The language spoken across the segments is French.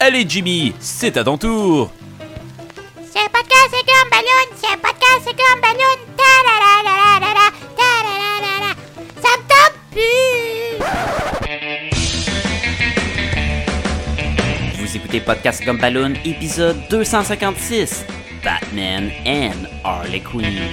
Allez Jimmy, c'est à ton tour. C'est un podcast, c'est comme ballon. C'est un podcast, c'est comme ballon. Ta la la la la la ta la la la la. Ça me tente plus. Vous écoutez Podcast comme Balloon, épisode 256, Batman and Harley Quinn.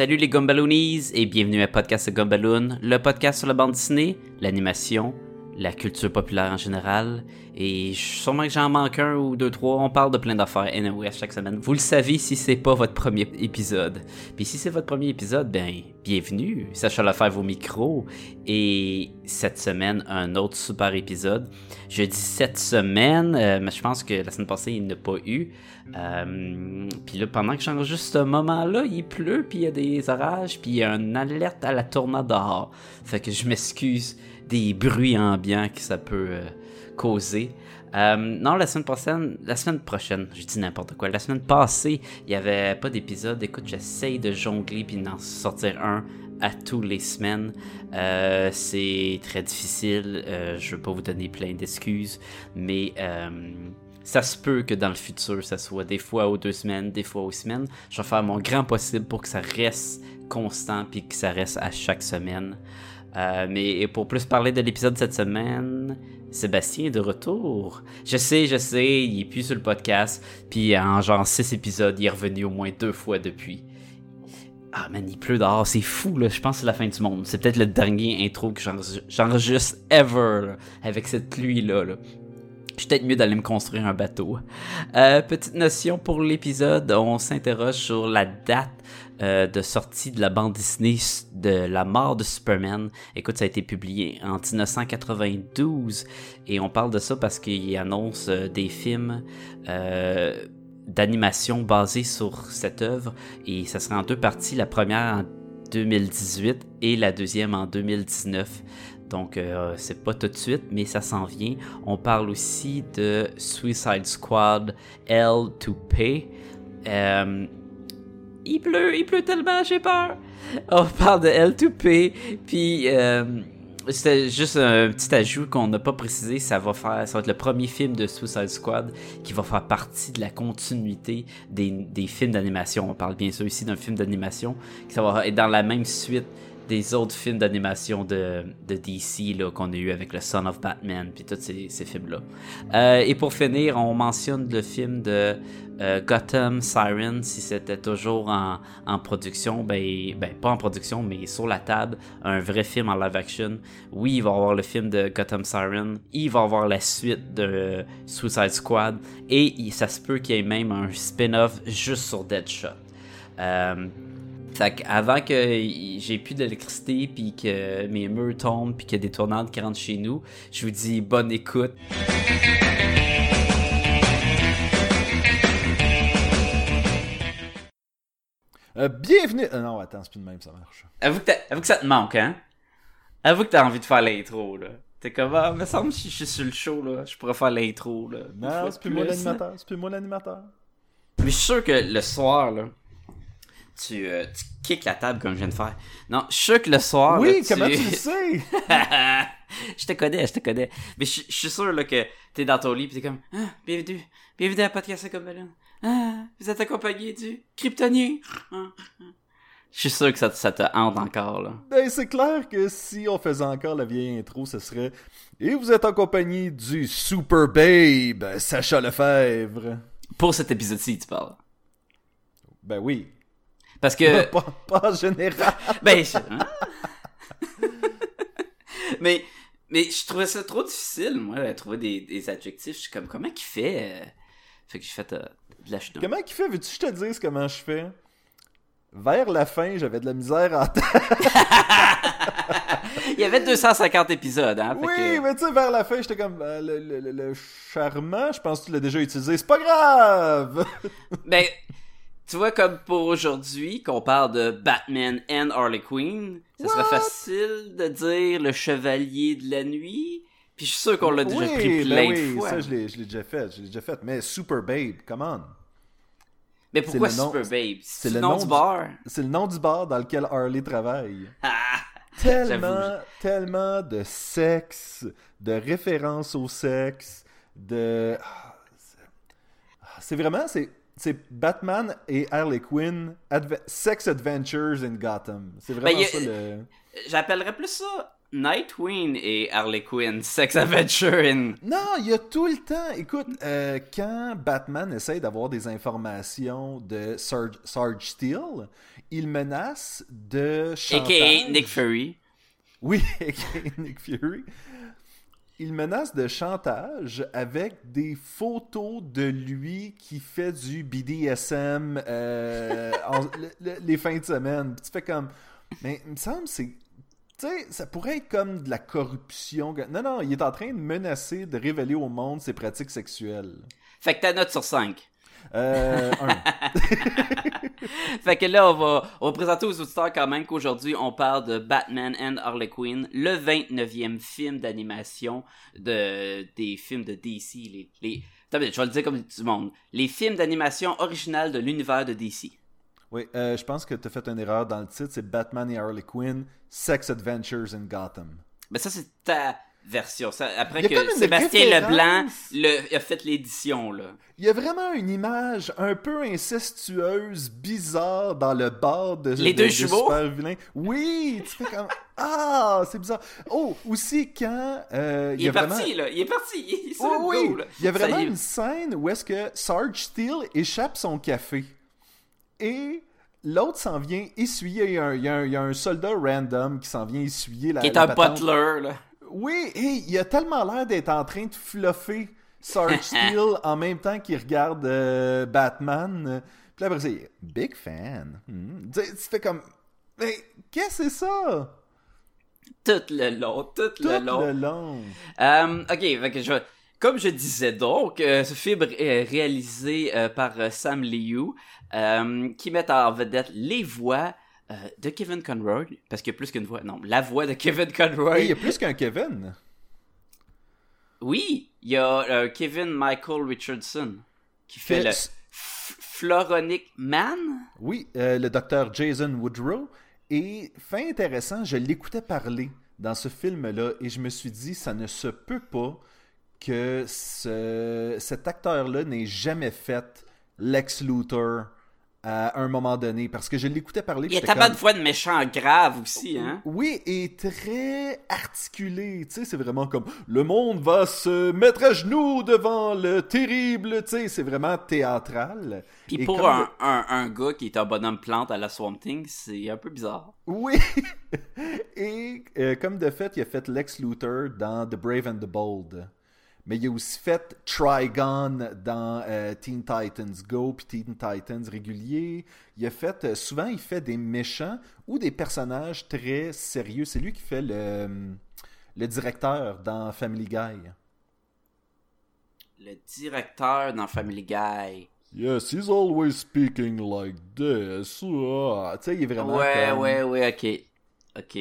Salut les Gumballoonies et bienvenue à Podcast Gumballoon, le podcast sur la bande dessinée, l'animation, la culture populaire en général. Et sûrement que j'en manque un ou deux, trois. On parle de plein d'affaires anyway chaque semaine. Vous le savez si c'est pas votre premier épisode. Puis si c'est votre premier épisode, ben bienvenue. Sacha le faire vos micros. Et cette semaine, un autre super épisode. Je dis cette semaine, euh, mais je pense que la semaine passée, il n'y a pas eu. Euh, puis là, pendant que j'enregistre ce moment-là, il pleut, puis il y a des orages, puis il y a une alerte à la tornade dehors. Fait que je m'excuse des bruits ambiants que ça peut euh, causer. Euh, non, la semaine prochaine, la semaine prochaine, je dis n'importe quoi. La semaine passée, il y avait pas d'épisode. Écoute, j'essaye de jongler puis d'en sortir un à tous les semaines. Euh, c'est très difficile. Je veux pas vous donner plein d'excuses, mais ça se peut que dans le futur, ça soit des fois aux deux semaines, des fois aux semaines. Je vais faire mon grand possible pour que ça reste constant puis que ça reste à chaque semaine. Euh, mais pour plus parler de l'épisode cette semaine, Sébastien est de retour. Je sais, je sais, il est plus sur le podcast. Puis en genre 6 épisodes, il est revenu au moins deux fois depuis. Ah man, il pleut dehors, c'est fou là, je pense que c'est la fin du monde. C'est peut-être le dernier intro que j'enregistre- ever avec cette pluie là. Je suis peut-être mieux d'aller me construire un bateau. Euh, petite notion pour l'épisode, on s'interroge sur la date euh, de sortie de la bande Disney de La mort de Superman. Écoute, ça a été publié en 1992 et on parle de ça parce qu'il annonce euh, des films euh, d'animation basés sur cette œuvre et ça sera en deux parties. La première en 2018 et la deuxième en 2019. Donc, c'est pas tout de suite, mais ça s'en vient. On parle aussi de Suicide Squad L2P. Euh, il pleut, il pleut tellement, j'ai peur. On parle de L2P, puis euh, c'était juste un petit ajout qu'on n'a pas précisé. Ça va faire, ça va être le premier film de Suicide Squad qui va faire partie de la continuité des, des films d'animation. On parle bien sûr ici d'un film d'animation qui va être dans la même suite des autres films d'animation de, de DC là, qu'on a eu avec le Son of Batman puis tous ces, ces films-là. Euh, et pour finir, on mentionne le film de euh, Gotham Siren si c'était toujours en, en production, ben, ben pas en production mais sur la table, un vrai film en live action. Oui, il va y avoir le film de Gotham Siren, il va y avoir la suite de Suicide Squad et ça se peut qu'il y ait même un spin-off juste sur Deadshot. Euh, fait qu'avant que j'ai plus d'électricité, puis que mes murs tombent, puis qu'il y a des tornades qui rentrent chez nous, je vous dis bonne écoute. Euh, bienvenue. euh, non, attends, c'est plus de même, ça marche. Avoue que, t'as- avoue que ça te manque, hein? Avoue que t'as envie de faire l'intro, là. T'es comme, ah, me semble si je suis sur le show, là, je pourrais faire l'intro, là. Non, c'est plus moi l'animateur. C'est plus moi l'animateur. Mais je suis sûr que le soir, là, tu, euh, tu kicks la table comme je viens de faire. Non, je suis sûr que le soir, Oui, comment tu le sais? je te connais, je te connais. Mais je, je suis sûr là, que t'es dans ton lit pis t'es comme ah, bienvenue, bienvenue à Podcast comme. Ah, vous êtes accompagné du kryptonien. Ah, ah. Je suis sûr que ça, ça te hante encore là. Ben, c'est clair que si on faisait encore la vieille intro, ce serait Et vous êtes en compagnie du Super Babe, Sacha Lefebvre. Pour cet épisode-ci, tu parles. Ben oui. Parce que Pas, pas en général. ben je- hein? mais mais je trouvais ça trop difficile moi de trouver des, des adjectifs. Je suis comme comment qu'il fait euh? Fait que j'ai fait euh, de la chenoute. Comment qu'il fait? Veux-tu que je te dise comment je fais? Vers la fin, j'avais de la misère à entendre. Il y avait 250 épisodes, hein. Oui, que- mais tu sais, vers la fin, j'étais comme, euh, le, le- le- le charmant, je pense que tu l'as déjà utilisé, c'est pas grave! Ben, tu vois, comme pour aujourd'hui, qu'on parle de Batman and Harley Quinn, ça serait facile de dire le chevalier de la nuit. Puis je suis sûr qu'on l'a déjà oui, pris ben plein oui, de fois. ça, je l'ai déjà fait, je l'ai déjà fait, mais Super Babe, come on! Mais pourquoi nom- Super Babe? c'est le nom du bar. C'est le nom du bar dans lequel Harley travaille. Ah! Tellement, tellement de sexe, de références au sexe, de... Ah, c'est- ah, C'est vraiment, c'est... C'est Batman et Harley Quinn, Adve- Sex Adventures in Gotham. C'est vraiment Ben, a- ça le... J'appellerais plus ça Nightwing et Harley Quinn, Sex Adventure in... Non, il y a tout le temps. Écoute, euh, quand Batman essaye d'avoir des informations de Sarge, Sarge Steel, il menace de chantage. A.K.A. Nick Fury. Oui, a.k.a. Nick Fury. Il menace de chantage avec des photos de lui qui fait du BDSM euh, en- le- le- les fins de semaine. Puis tu fais comme... Mais il me semble c'est... Tu sais, ça pourrait être comme de la corruption. Non, non, il est en train de menacer de révéler au monde ses pratiques sexuelles. Fait que ta note sur 5. Euh. Fait que là, on va, on va présenter aux auditeurs quand même qu'aujourd'hui, on parle de Batman and Harley Quinn, le 29e film d'animation de, des films de DC. Les, les, Attends, je vais le dire comme du monde. Les films d'animation originales de l'univers de DC. Oui, euh, je pense que tu as fait une erreur dans le titre. C'est Batman et Harley Quinn, Sex Adventures in Gotham. Mais ça, c'est ta version. Ça, après que Sébastien. Leblanc le, a fait l'édition, là. Il y a vraiment une image un peu incestueuse, bizarre dans le bar de Les de- deux de jumeaux? Super Vilain. Oui, tu fais comme Ah, c'est bizarre. Oh, aussi quand euh, Il, est vraiment parti, là. Il est parti. Il est Oh, oui, go, il y a vraiment une scène où est-ce que Sarge Steele échappe son café et l'autre s'en vient essuyer. Il y, a un, il y a un- il y a un soldat random qui s'en vient essuyer la. Qui est la un patente. butler, là. Oui, et il a tellement l'air d'être en train de fluffer Sarge Steele en même temps qu'il regarde euh, Batman. Puis là, après, c'est Big fan. Hmm. Tu fais comme. Mais qu'est-ce que c'est ça? Tout le long, tout, Tout le long. le long. Euh, ok, fait que je, comme je disais donc, euh, ce film est réalisé euh, par euh, Sam Liu, euh, qui met en vedette les voix euh, de Kevin Conroy, parce qu'il y a plus qu'une voix, non, la voix de Kevin Conroy. Et il y a plus qu'un Kevin. Oui, il y a euh, Kevin Michael Richardson, qui fait le Floronic Man. Oui, euh, le docteur Jason Woodrow. Et fait intéressant, je l'écoutais parler dans ce film-là et je me suis dit, ça ne se peut pas que ce- cet acteur-là n'ait jamais fait Lex Luthor à un moment donné. Parce que je l'écoutais parler. Il y a j'étais de voix de méchant grave aussi, hein. oui, et très articulé. Tu sais, c'est vraiment comme le monde va se mettre à genoux devant le terrible. Tu sais, c'est vraiment théâtral. Puis Et pour comme un, le- un, un gars qui est un bonhomme plante à la Swamp Thing, c'est un peu bizarre. Oui! Et euh, comme de fait, il a fait Lex Luthor dans The Brave and the Bold. Mais il a aussi fait Trigon dans euh, Teen Titans Go puis Teen Titans régulier. Il a fait, euh, souvent, il fait des méchants ou des personnages très sérieux. C'est lui qui fait le, le directeur dans Family Guy. Le directeur dans Family Guy. Yes, he's always speaking like this. Ah, tu sais, il est vraiment. Ouais, comme- ouais, ouais, ok. Ok.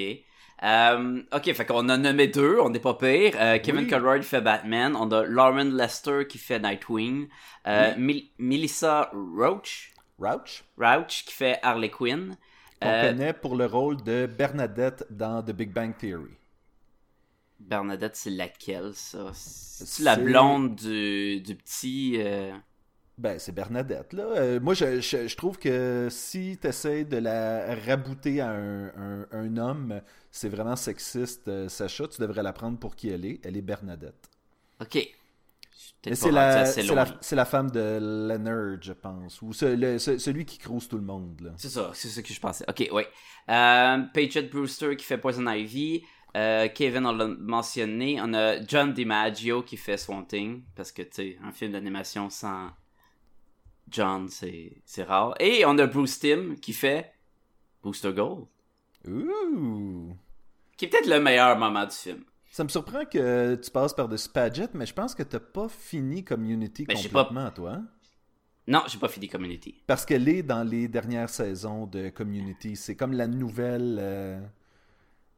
Euh, ok, fait qu'on a nommé deux, on n'est pas pire. Euh, Kevin Oui. Conroy fait Batman, on a Lauren Lester qui fait Nightwing, euh, Mel- Melissa Roach, Rouch, Rouch qui fait Harley Quinn. qu'on connaît pour le rôle de Bernadette dans The Big Bang Theory. Bernadette, c'est laquelle ça? C'est la blonde du, du petit. Ben, c'est Bernadette, là. Euh, moi, je, je, je trouve que si tu essaies de la rabouter à un, un- un homme, c'est vraiment sexiste, euh, Sacha. Tu devrais la prendre pour qui elle est. Elle est Bernadette. Ok. C'est la, la, c'est la femme de Leonard, je pense. Ou ce- le- ce- celui qui crouse tout le monde, là. C'est ça, c'est ce que je pensais. Ok, ouais. Euh, Paget Brewster qui fait Poison Ivy. Euh, Kevin, on l'a mentionné. On a John DiMaggio qui fait Swamp Thing. Parce que, tu sais, un film d'animation sans John, c'est rare. Et on a Bruce Timm qui fait Booster Gold. Ouh! qui est peut-être le meilleur moment du film. Ça me surprend que tu passes par-dessus Paget, mais je pense que t'as pas fini Community pas- complètement, toi. hein? Non, j'ai pas fini Community. Parce qu'elle est dans les dernières saisons de Community. C'est comme la nouvelle. euh,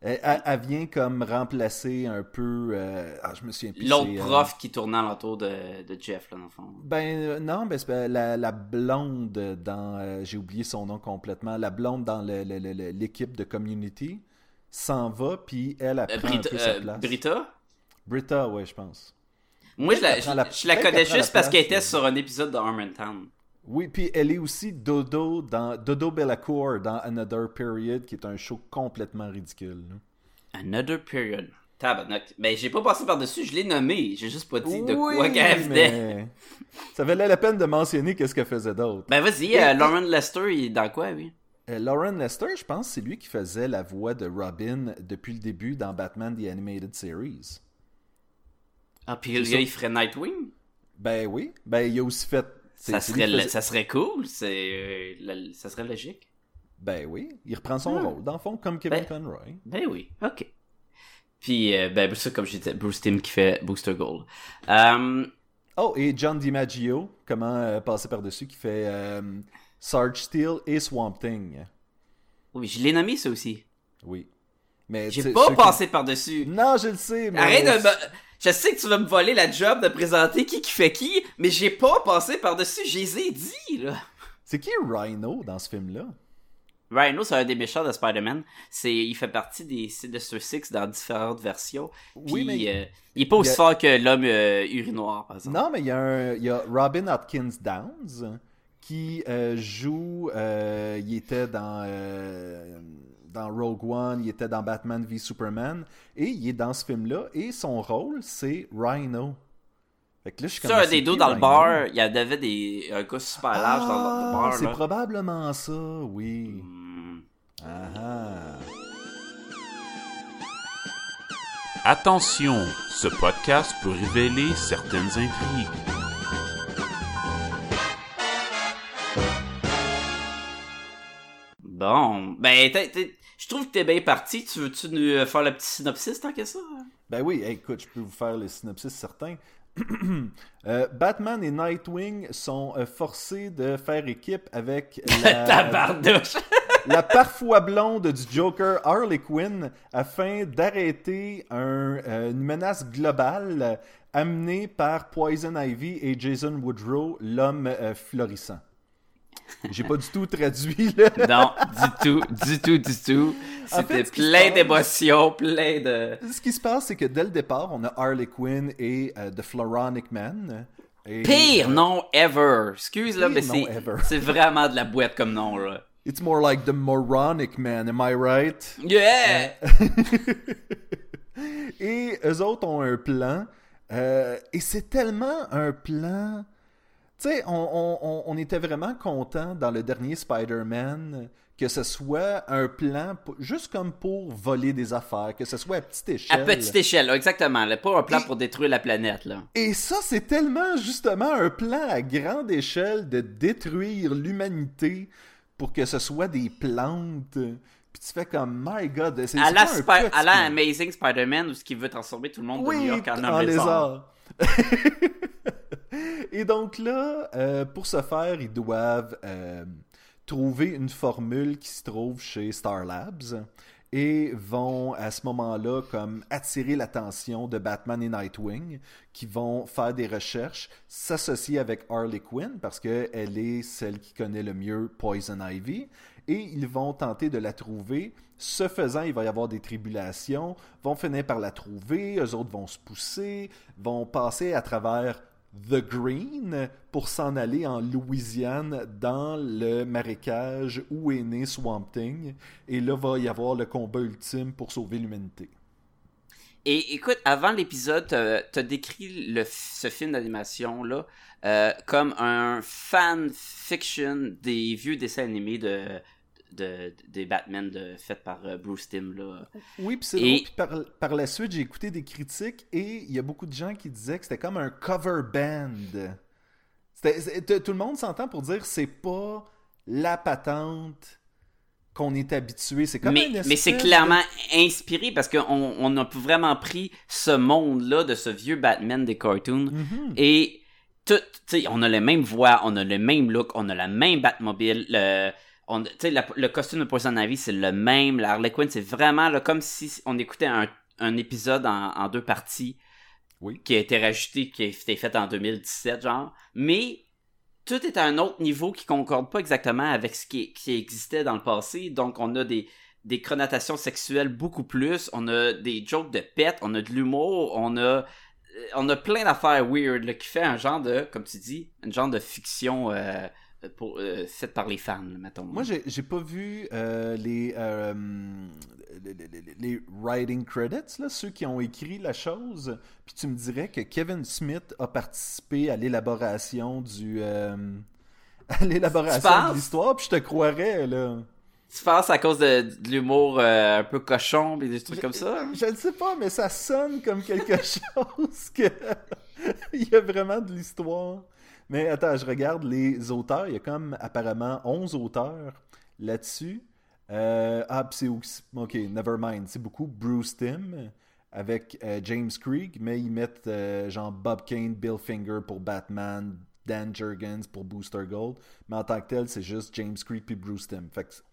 Elle, vient comme remplacer un peu. euh, Ah, je me souviens plus. L'autre euh, prof qui tournait alentour de, de Jeff, là, dans le fond. Ben euh, non, ben, c'est la, la blonde dans. J'ai oublié son nom complètement. La blonde dans l'équipe de Community s'en va, puis elle, Brita, un peu sa place. Brita? Britta, ouais, je pense. Moi, je la, je- la connais juste parce qu'elle était sur un épisode de Harmontown. Oui, puis elle est aussi Dodo dans Dodo Bellacourt dans Another Period, qui est un show complètement ridicule. là. Another Period. Tabarnak. Ben, j'ai pas passé par-dessus, je l'ai nommé. J'ai juste pas dit de Oui, quoi qu'elle venait. mais Ça valait la peine de mentionner qu'est-ce qu'elle faisait d'autre. Ben, vas-y, euh, Lauren Lester, il est dans quoi, lui? Euh, Lauren Lester, je pense, c'est lui qui faisait la voix de Robin depuis le début dans Batman The Animated Series. Ah, puis le gars, il ferait Nightwing? Ben oui, ben il a aussi fait. Ça serait, faisait- ça serait cool, c'est, euh, ça serait logique. Ben oui, il reprend son Hmm. rôle, dans le fond, comme Kevin Ben- Conroy. Ben oui, ok. Puis, euh, ben, ça, comme je disais, Bruce Timm qui fait Booster Gold. Euh, Oh, et John DiMaggio, comment euh, passer par-dessus, qui fait euh, Sarge Steel et Swamp Thing. oui, je l'ai nommé, ça aussi. Oui. Mais J'ai pas qui- passé par-dessus. Non, je le sais, mais. Arrête de. Je sais que tu vas me voler la job de présenter qui qui fait qui, mais j'ai pas passé par-dessus, je les ai dit, là. C'est qui Rhino dans ce film-là? Rhino, c'est un des méchants de Spider-Man. C'est, il fait partie des Sinister Six dans différentes versions. Puis, Oui, mais- euh, il est pas aussi a- fort que l'homme euh, urinoir, par exemple. Non, mais il y, a un- il y a Robin Atkins Downs qui euh, joue. euh, il était dans, euh, dans Rogue One, il était dans Batman v Superman, et il est dans ce film-là, et son rôle, c'est Rhino. Fait que là, je suis C'est comme, un c'est des deux qui, dans le bar, il y avait des, un gars super large dans le Ah, bar, c'est là. probablement ça, oui. Hmm. Ah ah. Attention, ce podcast peut révéler certaines intrigues. Bon, ben, je trouve que t'es bien parti. Tu veux-tu nous euh, faire le petit synopsis tant que ça? Ben oui, écoute, je peux vous faire les synopsis certains. Euh, Batman et Nightwing sont euh, forcés de faire équipe avec la, la parfois blonde du Joker Harley Quinn afin d'arrêter un, euh, une menace globale amenée par Poison Ivy et Jason Woodrow, l'homme florissant. J'ai pas du tout traduit là. non, du tout, du tout, du tout. En C'était fait, plein passe- d'émotions, plein de... Ce qui se passe, c'est que dès le départ, on a Harley Quinn et euh, The Floronic Man. Et, Pire euh, nom ever! Excuse, là, mais c'est, c'est vraiment de la boîte comme nom, là. It's more like the moronic man, am I right? Yeah! Et eux autres ont un plan. euh, et c'est tellement un plan. Tu sais, on, on- on- était vraiment content dans le dernier Spider-Man que ce soit un plan pour- juste comme pour voler des affaires, que ce soit à petite À échelle. petite échelle, là, exactement. Là, pas un plan Et- pour détruire la planète, là. Et ça, c'est tellement justement un plan à grande échelle de détruire l'humanité pour que ce soit des plantes. Puis tu fais comme, my god, c'est À la, un à la. Amazing Spider-Man, où ce qui veut transformer tout le monde de Oui, New York en en lézard. lézard. Et donc là, euh, pour ce faire, ils doivent euh, trouver une formule qui se trouve chez Star Labs et vont à ce moment-là comme attirer l'attention de Batman et Nightwing qui vont faire des recherches, s'associer avec Harley Quinn parce qu'elle est celle qui connaît le mieux Poison Ivy et ils vont tenter de la trouver. Ce faisant, il va y avoir des tribulations, vont finir par la trouver, eux autres vont se pousser, vont passer à travers The Green pour s'en aller en Louisiane dans le marécage où est né Swamp Thing. Et là, va y avoir le combat ultime pour sauver l'humanité. Et écoute, avant l'épisode, t'as t'as décrit ce film d'animation-là euh, comme un fan fiction des vieux dessins animés de, de, des Batman de, fait par euh, Bruce Timm. Là. Oui, puis c'est Et- drôle. Puis par, par la suite, j'ai écouté des critiques et il y a beaucoup de gens qui disaient que c'était comme un cover band. T- tout le monde s'entend pour dire c'est pas la patente qu'on est habitué. C'est comme mais, c'est clairement inspiré parce qu'on on a vraiment pris ce monde-là de ce vieux Batman des cartoons de- Mhm. et tout, tu sais, on a les mêmes voix, on a le même look, on a la même Batmobile, le, on, la- le costume de Poison Ivy c'est le même, la Harley Quinn c'est vraiment là, comme si on écoutait un, un épisode en, en deux parties Oui. qui a été rajouté, qui a été fait en 2017 genre, mais tout est à un autre niveau qui concorde pas exactement avec ce qui, qui existait dans le passé. Donc, on a des, des connotations sexuelles beaucoup plus. On a des jokes de pète, on a de l'humour, on a, euh, on a plein d'affaires weird là, qui fait un genre de, comme tu dis, un genre de fiction euh, pour, euh, faite par les fans, mettons. Moi, j'ai pas vu euh, les, euh, les, les- les- writing credits, là, ceux qui ont écrit la chose. Puis tu me dirais que Kevin Smith a participé à l'élaboration du. à l'élaboration de l'histoire, puis je te croirais, là. Tu penses à cause de, de l'humour un peu cochon et des trucs comme ça? Je ne sais pas, mais ça sonne comme quelque chose que. Il y a vraiment de l'histoire. Mais attends, je regarde les auteurs. Il y a comme apparemment 11 auteurs là-dessus. Euh, ah, c'est. Ok, never mind. C'est beaucoup Bruce Timm avec euh, James Krieg, mais ils mettent euh, genre Bob Kane, Bill Finger pour Batman, Dan Jurgens pour Booster Gold. Mais en tant que tel, c'est juste James Krieg puis Bruce Timm. Fait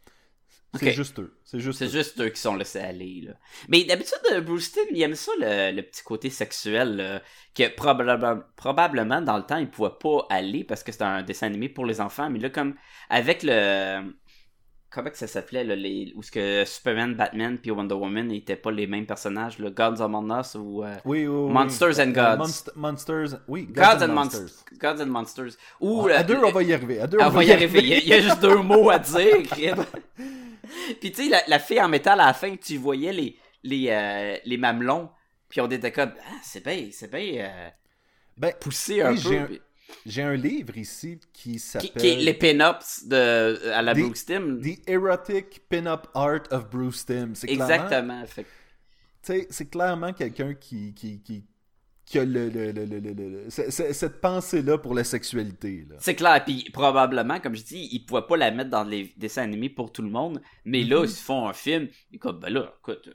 c'est- juste eux. C'est juste eux. juste eux qui sont laissés aller, là. Mais d'habitude, euh, Bruce Timm, il aime ça, le, le petit côté sexuel, là, que probablement, probablement, dans le temps, il pouvait pas aller parce que c'était un dessin animé pour les enfants. Mais là, comme, avec le... Comment que ça s'appelait, là, les... où ce que Superman, Batman puis Wonder Woman n'étaient pas les mêmes personnages, là, Gods Among Us ou... euh, Oui, oui, oui. Monsters and Euh, Gods. Monst- Monsters, oui, Gods, Gods, and and Monsters. Monsters. Gods and Monsters. Ou... Ouais, à euh, deux, on va y arriver. À deux, Ah, on va y arriver. Il y, a, il y a juste deux mots à dire. puis tu sais, la, la fille en métal à la fin, tu voyais les, les, euh, les mamelons, puis on était comme, ah, c'est bien, c'est bien euh, Ben, poussé un Oui, peu. puis- j'ai un livre ici qui s'appelle qui est les pin-ups de, à la Des- Bruce Timm. The Erotic Pin-Up Art of Bruce Timm. C'est clairement, Exactement. Fait que- tu sais, c'est clairement quelqu'un qui, qui, qui, qui a le, le- le- le- le- le- ce- ce- cette pensée-là pour la sexualité. C'est clair, puis probablement, comme je dis, ils pouvaient pas la mettre dans les dessins animés pour tout le monde, mais là, Mhm. ils font un film, et comme, ben là, écoute,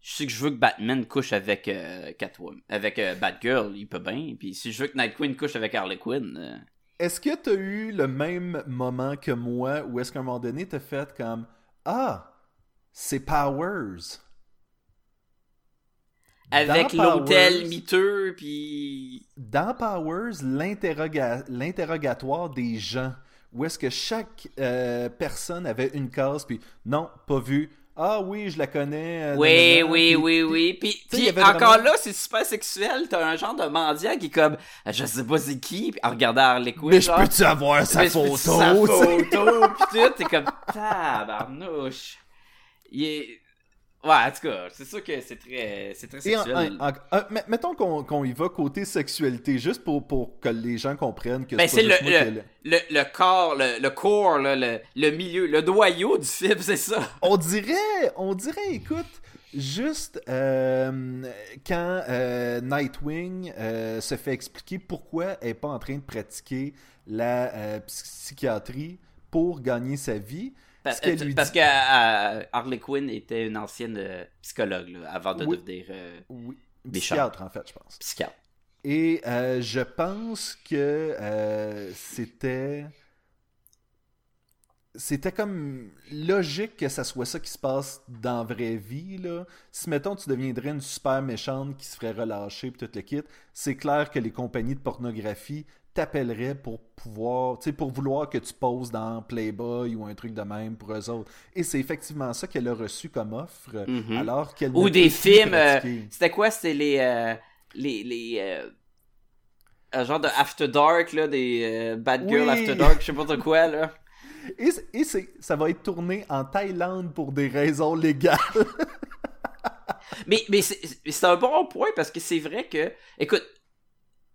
je sais que je veux que Batman couche avec euh, Catwoman, avec euh, Batgirl, il peut bien, puis si je veux que Night Queen couche avec Harley Quinn, euh, Est-ce que tu as eu le même moment que moi où est-ce qu'à un moment donné, tu as fait comme Ah, c'est Powers. Avec l'hôtel miteux, puis... Dans Powers, l'interroga- l'interrogatoire des gens, où est-ce que chaque euh, personne avait une case, puis non, pas vu. Ah oui, je la connais. euh, Oui, nanana, oui, puis- oui, oui. Puis, puis encore là, c'est super sexuel. T'as un genre de mendiant qui est comme, je sais pas c'est qui, puis en regardant Harley Quinn, Mais je peux-tu avoir sa Mais photo? sa photo, pis tout, t'es comme, tabarnouche. Il est... Ouais, en tout cas, c'est sûr que c'est très, c'est très sexuel. en- en- en- met- mettons qu'on qu'on y va côté sexualité, juste pour, pour que les gens comprennent que Ben, c'est le, moi le, le- corps, le, le corps, là, le, le milieu, le noyau du film, c'est ça. On dirait, on dirait, écoute, juste euh, quand euh, Nightwing euh, se fait expliquer pourquoi elle n'est pas en train de pratiquer la euh, psychiatrie pour gagner sa vie. Parce, Ce qu'elle lui parce dit- que euh, Harley Quinn était une ancienne euh, psychologue, là, avant de Oui. devenir euh, Oui, psychiatre en fait, je pense. psychiatre. Et euh, je pense que euh, c'était. C'était comme logique que ça soit ça qui se passe dans la vraie vie. Là. Si, mettons, tu deviendrais une super méchante qui se ferait relâcher puis tout le kit, c'est clair que les compagnies de pornographie t'appelleraient pour pouvoir, tu sais, pour vouloir que tu poses dans Playboy ou un truc de même pour eux autres. Et c'est effectivement ça qu'elle a reçu comme offre, Mhm. alors qu'elle Ou des films, euh, c'était quoi? C'était les... euh, les, les euh, un genre de After Dark, là, des Bad Girl Oui. After Dark, je sais pas de quoi, là. Et, et c'est- ça va être tourné en Thaïlande pour des raisons légales. Mais, mais c'est un bon point parce que c'est vrai que, écoute,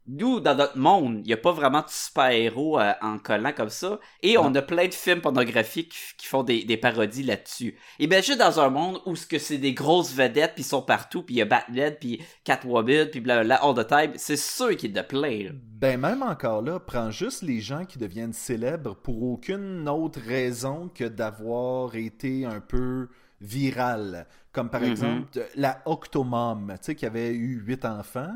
nous, dans notre monde, il n'y a pas vraiment de super-héros euh, en collant comme ça. Et on a plein de films pornographiques qui- qui font des, des parodies là-dessus. Imagine dans un monde où ce que c'est des grosses vedettes, puis ils sont partout, puis il y a Batman, puis Catwoman, puis blablabla, all the time. C'est sûr qu'il y a de plein, là. Ben même encore là, prends juste les gens qui deviennent célèbres pour aucune autre raison que d'avoir été un peu viral. Comme par Mhm. exemple la Octomom, tu sais, qui avait eu huit enfants.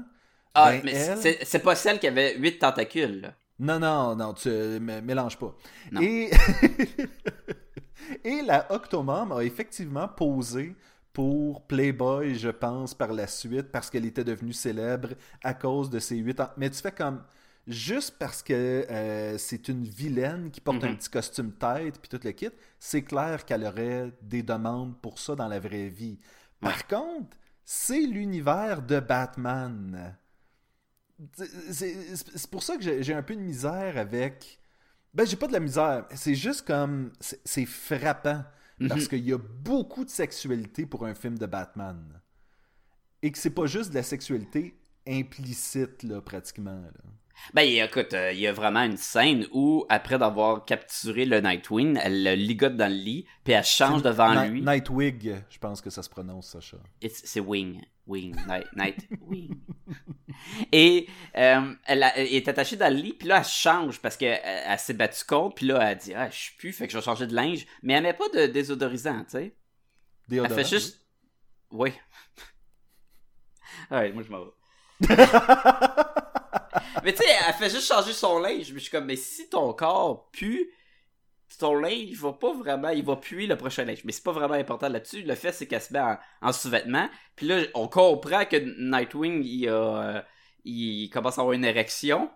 Ah, Ben, mais elle- c'est c'est pas celle qui avait huit tentacules, là. Non, non, non, tu euh, mélanges pas. Non. Et... Et la Octomom a effectivement posé pour Playboy, je pense, par la suite, parce qu'elle était devenue célèbre à cause de ses huit ans. Mais tu fais comme... Juste parce que euh, c'est une vilaine qui porte un petit costume tête puis tout le kit, c'est clair qu'elle aurait des demandes pour ça dans la vraie vie. Par contre, c'est l'univers de Batman. C'est- pour ça que j'ai un peu de misère avec. Ben, j'ai pas de la misère. C'est juste comme. c'est- C'est frappant. Parce Mhm. qu'il y a beaucoup de sexualité pour un film de Batman. Et que c'est pas juste de la sexualité implicite, là, pratiquement. là. Ben, écoute, euh, il y a vraiment une scène où, après d'avoir capturé le Nightwing, elle le ligote dans le lit, puis elle change devant lui. Nightwig, je pense que ça se prononce, Sacha. It's- C'est Wing. Wing. Night, night Wing. Et euh, elle, a- elle est attachée dans le lit, puis là, elle change parce qu'elle elle, s'est battue contre, puis là, elle dit Ah, je suis plus, fait que je vais changer de linge. Mais elle met pas de désodorisant, tu sais. Elle Déodorant. fait juste. Oui. ouais, moi, je m'en vais. mais tu sais, elle fait juste changer son linge. Mais je suis comme, mais si ton corps pue, ton linge va pas vraiment, il va puer le prochain linge. Mais c'est pas vraiment important là-dessus. Le fait, c'est qu'elle se met en, en sous-vêtements. Puis là, on comprend que Nightwing, il, a, euh, il commence à avoir une érection.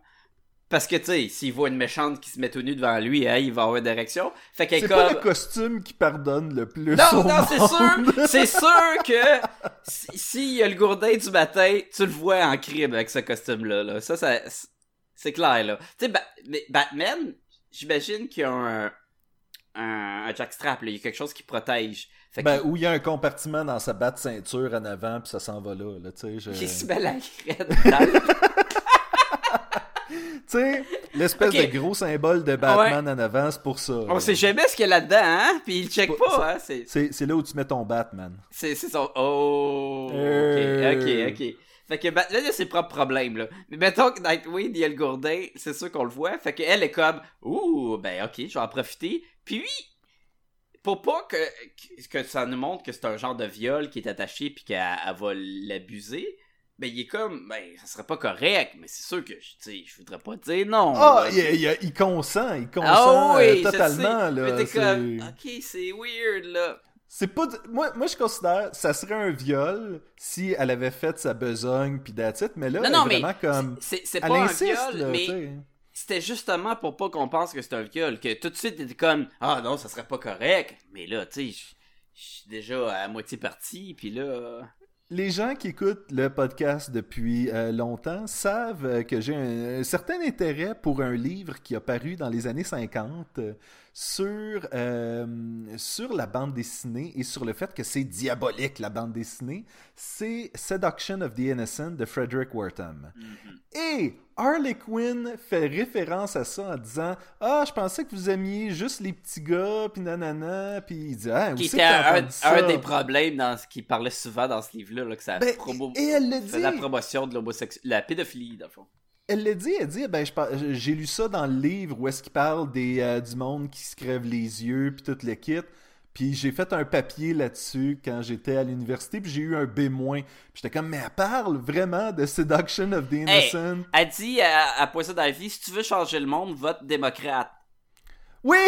Parce que, tu sais, s'il voit une méchante qui se met tout nu devant lui, hein, il va avoir une érection. Fait qu'elle est C'est comme... pas le costume qui pardonne le plus. Non, au non, c'est sûr, c'est sûr que si- s'il y a le gourdin du matin, tu le vois en crime avec ce costume-là. Là. Ça, ça c'est clair, là. Tu sais, Ba- mais Batman, j'imagine qu'il y a un, un, un jackstrap, là. Il y a quelque chose qui protège. Fait Ben, où il y a un compartiment dans sa batte ceinture en avant, puis ça s'en va là, là, tu sais. je- il se met la crête dans le- Tu sais, l'espèce de gros symbole de Batman en avant, c'est pour ça. On là. sait jamais ce qu'il y a là-dedans, hein? Puis il check pas, hein? C'est... Là où tu mets ton Batman. C'est, c'est son. Oh! Euh. Ok, ok, ok. Fait que Batman il a ses propres problèmes, là. Mais mettons que Nightwing, il y a le gourdin, c'est sûr qu'on le voit. Fait qu'elle est comme, ouh, ben ok, je vais en profiter. Puis, pour pas que, que- ça nous montre que c'est un genre de viol qui est attaché puis qu'elle elle va l'abuser, ben il est comme, ben ça serait pas correct, mais c'est sûr que, tu sais, je voudrais pas dire non. Ah, il, il- il consent, il consent Ah oui, euh, je totalement, là. Mais t'es comme, ok, c'est weird, là. C'est pas. Moi, moi, je considère ça serait un viol si elle avait fait sa besogne puis it, mais là, Non, elle non, est mais vraiment comme. c'est, pas un viol, là, mais. C'était justement pour pas qu'on pense que c'est un viol, que tout de suite t'étais comme ah non ça serait pas correct, mais là tu sais je je suis déjà à moitié parti puis là Les gens qui écoutent le podcast depuis euh, longtemps savent euh, que j'ai un, certain intérêt pour un livre qui a paru dans les années 50 euh, sur, euh, sur la bande dessinée et sur le fait que c'est diabolique la bande dessinée. C'est Seduction of the Innocent de Frederick Wertham. Et Harley Quinn fait référence à ça en disant Ah, je pensais que vous aimiez juste les petits gars, puis nanana, puis il dit Ah, qui était un, ça? un des problèmes dans ce qu'il parlait souvent dans ce livre là, que ça Ben, promo- et elle le dit. la promotion de l'homosexualité la pédophilie dans le fond. Elle l'a dit, elle dit, ben, j'ai lu ça dans le livre où est-ce qu'il parle des, euh, du monde qui se crève les yeux, puis tout le kit. Puis j'ai fait un papier là-dessus quand j'étais à l'université, puis j'ai eu un B-. Puis j'étais comme, mais elle parle vraiment de Seduction of the Hey, Innocent. elle dit à, à Poisson dans la vie si tu veux changer le monde vote démocrate. Oui!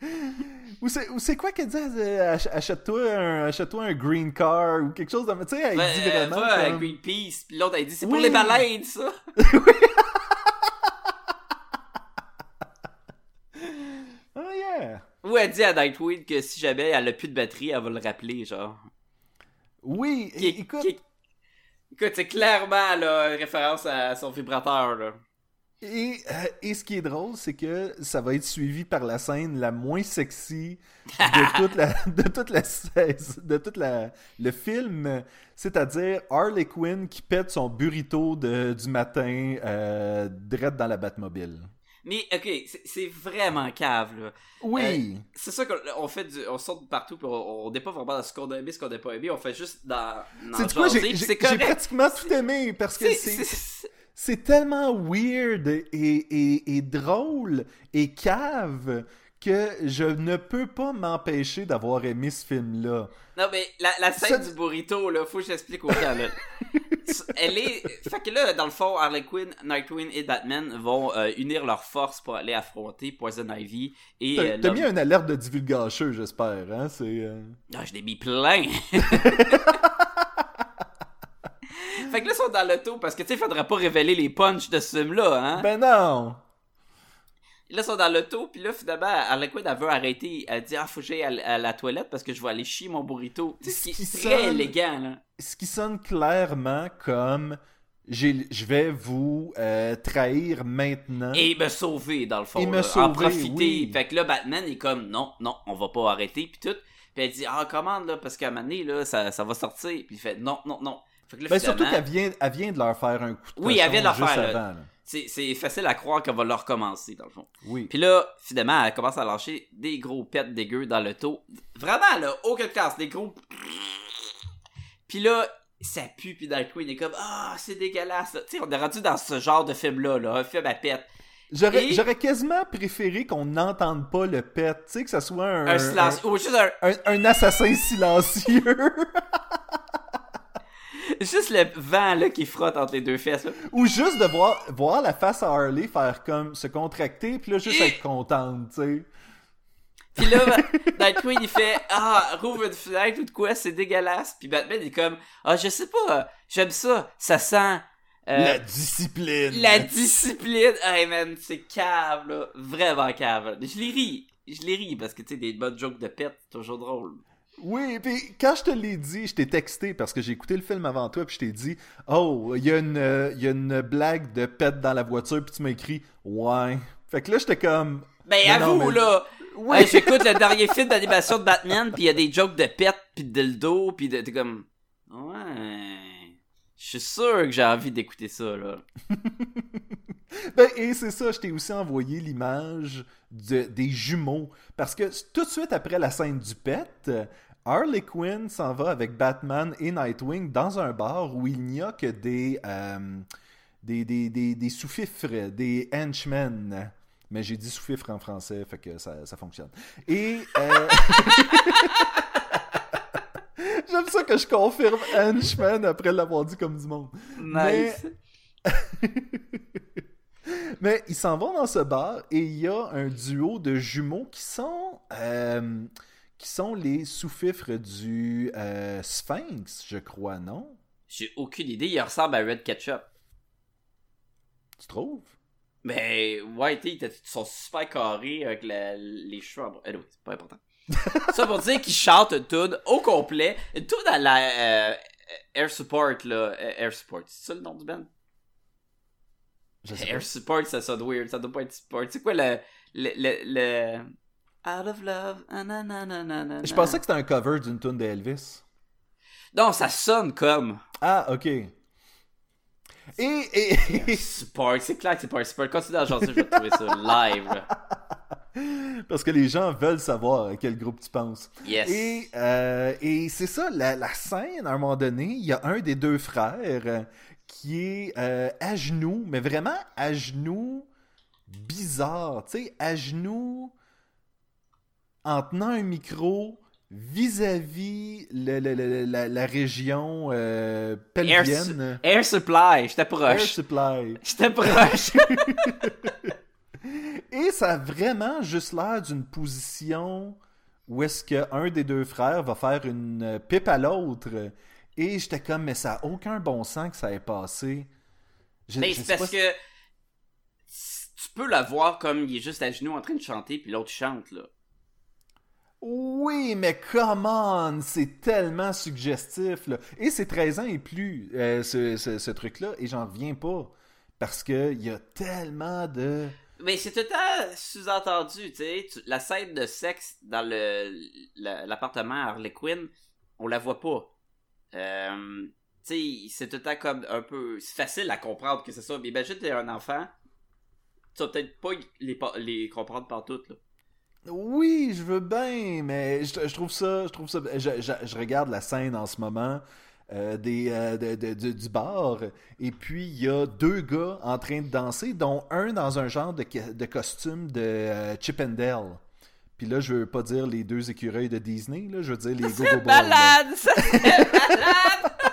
Ou c'est, quoi qu'elle dit? Ach- Achète-toi un, green car ou quelque chose de... Tu sais, elle dit euh, vraiment va à comme- Greenpeace puis l'autre elle dit c'est Oui. pour les baleines ça. Oh yeah! Ou elle dit à Nightwing que si jamais elle a plus de batterie elle va le rappeler genre. Oui, Qui- écoute... qui- Écoute, c'est clairement là, une référence à son vibrateur. Là. Et, euh, et ce qui est drôle, c'est que ça va être suivi par la scène la moins sexy de toute la, de toute la, de toute la, le film, c'est-à-dire Harley Quinn qui pète son burrito de, du matin euh, direct dans la Batmobile. Mais ok, c'est- vraiment cave là. Oui. Euh, c'est ça qu'on fait du, on sort de partout puis on, on n'est pas vraiment dans ce qu'on a aimé, ce qu'on n'a pas aimé, on fait juste dans. dans c'est quoi, j'ai pratiquement tout aimé parce que C'est- c'est tellement weird et, et, et drôle et cave que je ne peux pas m'empêcher d'avoir aimé ce film-là. Non, mais la, la scène Ça- du burrito, là, faut que j'explique aux gens, là. Elle est. Fait que là, dans le fond, Harley Quinn, Nightwing et Batman vont euh, unir leurs forces pour aller affronter Poison Ivy et. T'as euh, mis une alerte de divulgacheux, j'espère, hein? C'est... euh, Ah, je l'ai mis plein! fait que là, ils sont dans l'auto parce que, tu sais, faudrait pas révéler les punchs de ce film-là, hein? Ben non! Là, ils sont dans l'auto, puis là, finalement, Harley Quinn, elle veut arrêter. Elle dit, ah, faut que j'aille à, la toilette parce que je vais aller chier mon burrito. Ce qui est très sonne- élégant, là. Ce qui sonne clairement comme... Je vais vous euh, trahir maintenant. Et me sauver, dans le fond. Et me sauver, en profiter. oui. Fait que là, Batman est comme, non, non, on va pas arrêter, puis tout. Puis elle dit, ah, commande, là, parce qu'à un moment donné, là, ça, ça va sortir. Puis il fait, non, non, non. Là, Ben, surtout qu'elle vient, elle vient de leur faire un coup de Oui, elle vient de leur faire, avant, c'est, c'est facile à croire qu'elle va leur recommencer, dans le fond. Oui. Puis là, finalement, elle commence à lâcher des gros pets dégueux dans le taux. Vraiment, là, aucun casse, des gros... Puis là, ça pue, puis Nightwing est comme, ah, c'est dégueulasse. Tu sais, on est rendu dans ce genre de film-là, là, un film à pète. J'aurais Et- quasiment préféré qu'on n'entende pas le pet, tu sais, que ça soit un, Un silence, ou juste un, un, un assassin silencieux. Juste le vent là qui frotte entre les deux fesses. là. Ou juste de voir, voir la face à Harley faire comme se contracter, puis là, juste être contente, tu sais. Puis là, Nightwing il fait Ah, rouvre une fenêtre ou de quoi, c'est dégueulasse. Puis Batman est comme Ah, je sais pas, j'aime ça, ça sent. euh, La discipline. la discipline. Hey man, c'est cave là, vraiment cave. Je les ris, je les ris parce que tu sais, des bonnes jokes de pète, c'est toujours drôle. Oui, puis quand je te l'ai dit, je t'ai texté parce que j'ai écouté le film avant toi, puis je t'ai dit Oh, il y, a une, euh, y a une blague de pet dans la voiture, puis tu m'as écrit Ouais. Fait que là, j'étais comme. Ben non, avoue mais- là, Oui. Hey, j'écoute le dernier film d'animation de Batman, puis il y a des jokes de pète, puis de dildo, puis de t'es comme Ouais. Je suis sûr que j'ai envie d'écouter ça là. Ben, et c'est ça, je t'ai aussi envoyé l'image de, des jumeaux. Parce que tout de suite après la scène du pet, Harley Quinn s'en va avec Batman et Nightwing dans un bar où il n'y a que des, euh, des, des, des, des sous-fifres, des henchmen. Mais j'ai dit sous-fifre en français, fait que ça, ça fonctionne. Et... euh, J'aime ça que je confirme henchman après l'avoir dit comme du monde. Nice. Mais ils s'en vont dans ce bar et il y a un duo de jumeaux qui sont euh, qui sont les sous-fifres du euh, Sphinx, je crois, non? J'ai aucune idée, il ressemble à Red Ketchup. Tu trouves? Mais ouais, tu sais, ils sont super carrés avec la- les cheveux en bras. Anyway, c'est pas important. ça pour dire qu'ils chantent une tune au complet. Une tune à la euh, Air Support, là. euh, Air Support, c'est ça le nom du band? Je sais pas. Air Support, ça sonne weird, ça doit pas être Support. C'est quoi le. le, le, le- Out of love. ah, na, na, na, na, na, Je pensais que c'était un cover d'une tune d'Elvis. Non, ça sonne comme. Ah, ok. Et, et, c'est clair que c'est pas Air Support. Continue à chanter, je vais trouver ça live. parce que les gens veulent savoir à quel groupe tu penses. Yes. Et, euh, et c'est ça, la, la scène, à un moment donné, il y a un des deux frères euh, qui est euh, à genoux, mais vraiment à genoux bizarre, tu sais, à genoux en tenant un micro vis-à-vis le- le- le- la, la région euh, Air, pelvienne. Air Supply, j'étais Air proche. supply. J'étais proche. Et ça a vraiment juste l'air d'une position où est-ce qu'un des deux frères va faire une pipe à l'autre. Et j'étais comme, mais ça n'a aucun bon sens que ça ait passé. Je- Mais je c'est parce que tu peux la voir comme il est juste à genoux en train de chanter, puis l'autre chante, là. Oui, mais come on, c'est tellement suggestif. Là. Et c'est 13 ans et plus, euh, ce, ce- truc-là, et j'en reviens pas. Parce que il y a tellement de. Mais c'est tout le temps sous-entendu, tu sais. La scène de sexe dans l'appartement Harley Quinn, on la voit pas. Euh, tu sais, c'est tout le temps comme un peu... C'est facile à comprendre que c'est ça. Mais imagine t'es un enfant, tu vas peut-être pas les, les comprendre partout, là. Oui, je veux bien, mais je, je trouve ça, je trouve ça. Je, je- je regarde la scène en ce moment euh, des, euh, de- de- de- du bar, et puis il y a deux gars en train de danser, dont un dans un genre de, costume de euh, Chip and Dale. Puis là, je veux pas dire les deux écureuils de Disney, là, je veux dire les Go-Go Boys. Ça malade!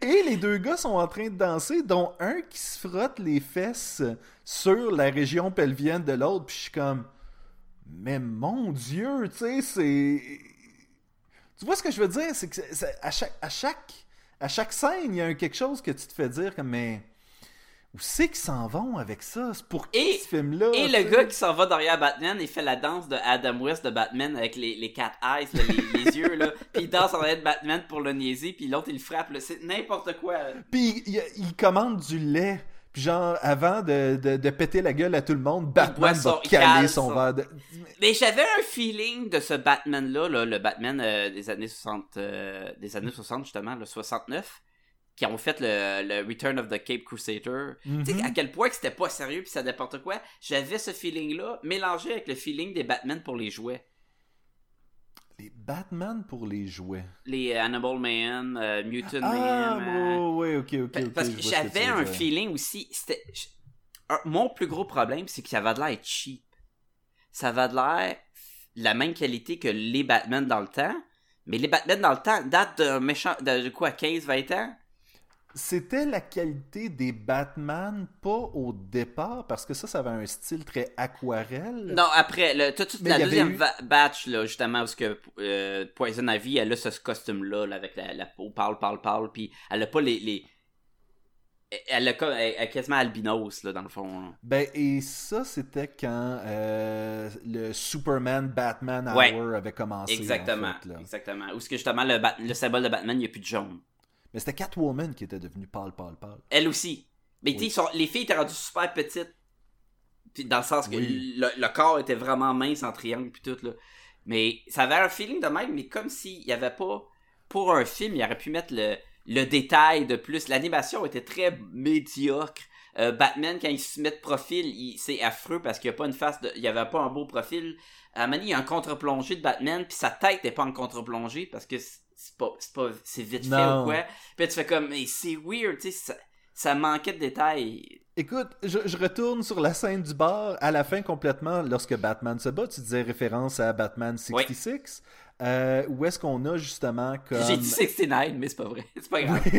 Et les deux gars sont en train de danser, dont un qui se frotte les fesses sur la région pelvienne de l'autre. Puis je suis comme, mais mon Dieu, tu sais, c'est. Tu vois ce que je veux dire? C'est que à, chaque, à, chaque, à chaque scène, il y a quelque chose que tu te fais dire comme, mais. Où c'est qu'ils s'en vont avec ça? C'est pour qui Et- ce film-là? Et le gars qui s'en va derrière Batman, il fait la danse de Adam West de Batman avec les, les cat eyes, là, les, les yeux, là. Puis il danse en arrière de Batman pour le niaiser, puis l'autre il frappe. C'est n'importe quoi. Puis il, il commande du lait. Puis genre, avant de, de, de péter la gueule à tout le monde, Batman son- va caler cale son son- verre de... Mais j'avais un feeling de ce Batman-là, là, le Batman euh, des années 60, euh, des années 60 justement, le 69, qui ont fait le, le Return of the Cape Crusader. Tu sais Mhm. à quel point que c'était pas sérieux puis ça n'importe quoi. J'avais ce feeling-là mélangé avec le feeling des Batman pour les jouets. Les Batman pour les jouets. Les euh, Animal Man, euh, Mutant Ah, Man. euh, ouais, ouais, ok, ok. Parce que j'avais un dire. feeling aussi. C'était. mon plus gros problème, c'est que ça va de l'air cheap. Ça va de l'air la même qualité que les Batman dans le temps. Mais les Batman dans le temps datent d'un méchant. de quoi, 15-20 ans? C'était la qualité des Batman, pas au départ, parce que ça, ça avait un style très aquarelle. Non, après, le, tout, Mais la deuxième eu- batch, là, justement, parce que euh, Poison Ivy, elle a ce costume-là, là, avec la, la peau parle, parle, parle, puis elle a pas les. les... Elle a comme- elle est quasiment albinos, là, dans le fond. là. Ben, et ça, c'était quand euh, le Superman Batman Ouais. Hour avait commencé. Exactement, en fait, là. exactement. Ou ce que justement, le, le symbole de Batman, il n'y a plus de jaune. Mais c'était Catwoman qui était devenue pâle, pâle, pâle. Elle aussi. Mais tu sais, Oui. sont- les filles étaient rendues super petites. Puis dans le sens que Oui. le, le corps était vraiment mince en triangle puis tout là. Mais ça avait un feeling de même, mais comme s'il y avait pas pour un film, il aurait pu mettre le, le détail de plus. L'animation était très médiocre. Euh, Batman, quand il se met de profil, il- c'est affreux parce qu'il n'y a pas une face de. Il n'y avait pas un beau profil. À un moment donné, il y a un contre-plongé de Batman, puis sa tête n'est pas en contre-plongé parce que c'est pas, c'est pas, c'est vite fait ou quoi. Puis là, tu fais comme, mais c'est weird, tu sais, ça, ça manquait de détails. Écoute, je, je retourne sur la scène du bar. À la fin, complètement, lorsque Batman se bat, tu disais référence à Batman 66. Euh, où est-ce qu'on a justement comme... J'ai dit 69, mais c'est pas vrai. C'est pas grave.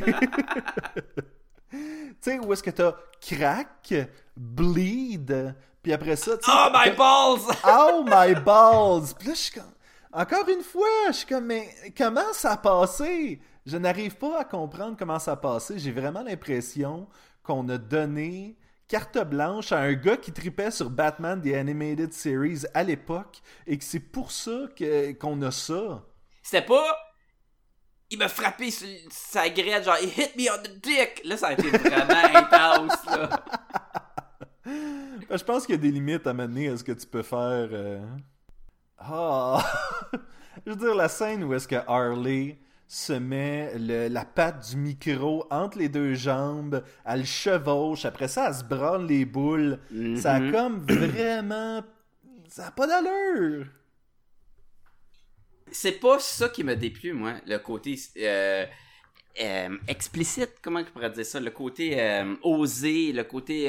Tu sais, où est-ce que t'as crack, bleed, puis après ça, Oh my balls! Oh my balls! Puis là, je suis comme. Encore une fois, je suis comme, mais comment ça a passé? Je n'arrive pas à comprendre comment ça a passé. J'ai vraiment l'impression qu'on a donné carte blanche à un gars qui tripait sur Batman The Animated Series à l'époque et que c'est pour ça que- qu'on a ça. C'était pas. Il m'a frappé sur sa graine, genre, il hit me on the dick! Là, ça a été vraiment intense, là. Ben, Je pense qu'il y a des limites à mener à ce que tu peux faire. euh. Ah! Je veux dire, la scène où est-ce que Harley se met le- la patte du micro entre les deux jambes, elle chevauche, après ça, elle se branle les boules. Ça a comme vraiment... Ça a pas d'allure! C'est pas ça qui m'a déplu, moi, le côté euh, euh, explicite, comment je pourrais dire ça, le côté euh, osé, le côté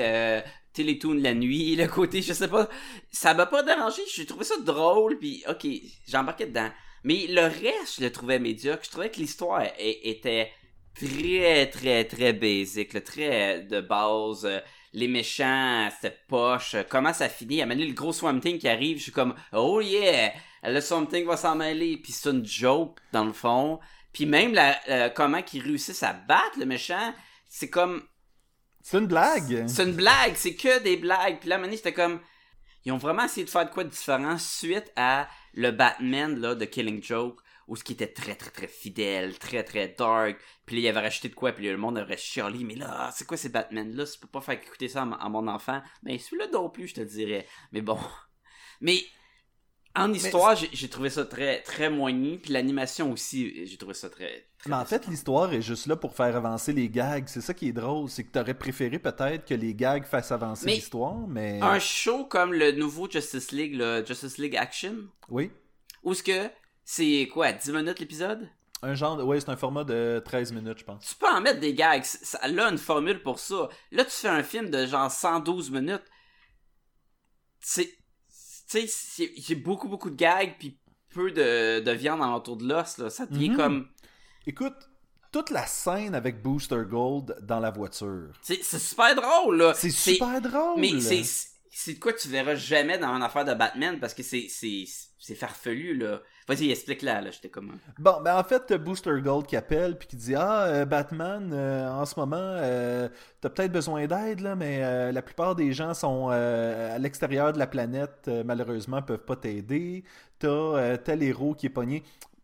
Télétoon la nuit, le côté, je sais pas, ça m'a pas dérangé, j'ai trouvé ça drôle, puis ok, j'embarquais dedans. Mais le reste, je le trouvais médiocre, je trouvais que l'histoire é- était très, très, très basic, là, très de base, euh, les méchants, c'était poche, euh, comment ça finit, à donné, le gros Swamp Thing qui arrive, je suis comme, oh yeah, le Swamp Thing va s'en mêler, puis c'est une joke, dans le fond, puis même la, euh, comment qu'ils réussissent à battre le méchant, c'est comme, C'est une blague! c'est une blague, c'est que des blagues. Puis là, donné, c'était comme. Ils ont vraiment essayé de faire de quoi de différent suite à le Batman là, de Killing Joke, où ce qui était très très très fidèle, très très dark. Puis là, il avait rajouté de quoi, puis le monde aurait chialé, mais là, c'est quoi ces Batman-là? Tu peux pas faire écouter ça à mon enfant. Mais celui-là non plus, je te dirais. Mais bon. Mais en histoire, j'ai trouvé ça très très moigné, puis l'animation aussi, j'ai trouvé ça très... très Mais en fait, l'histoire est juste là pour faire avancer les gags. C'est ça qui est drôle, c'est que t'aurais préféré peut-être que les gags fassent avancer l'histoire, mais... Un show comme le nouveau Justice League, le Justice League Action, Oui. où ce que c'est quoi, 10 minutes l'épisode? Un genre de... Ouais, c'est un format de 13 minutes, je pense. Tu peux en mettre des gags, ça a une formule pour ça. Là, tu fais un film de genre 112 minutes. C'est. Tu sais, c'est- j'ai beaucoup, beaucoup de gags, puis peu de, de viande autour de l'os, là. Ça devient Mhm. comme. Écoute, toute la scène avec Booster Gold dans la voiture, C'est super drôle, là. c'est super drôle! Mais c'est. De quoi tu verras jamais dans une affaire de Batman parce que c'est farfelu là. Vas-y, explique-la là, j'étais comme Bon, ben en fait, Booster Gold qui appelle puis qui dit Ah, euh, Batman, euh, en ce moment, euh, t'as peut-être besoin d'aide, là, mais euh, la plupart des gens sont à l'extérieur de la planète, malheureusement, peuvent pas t'aider. T'as tel héros qui est pogné.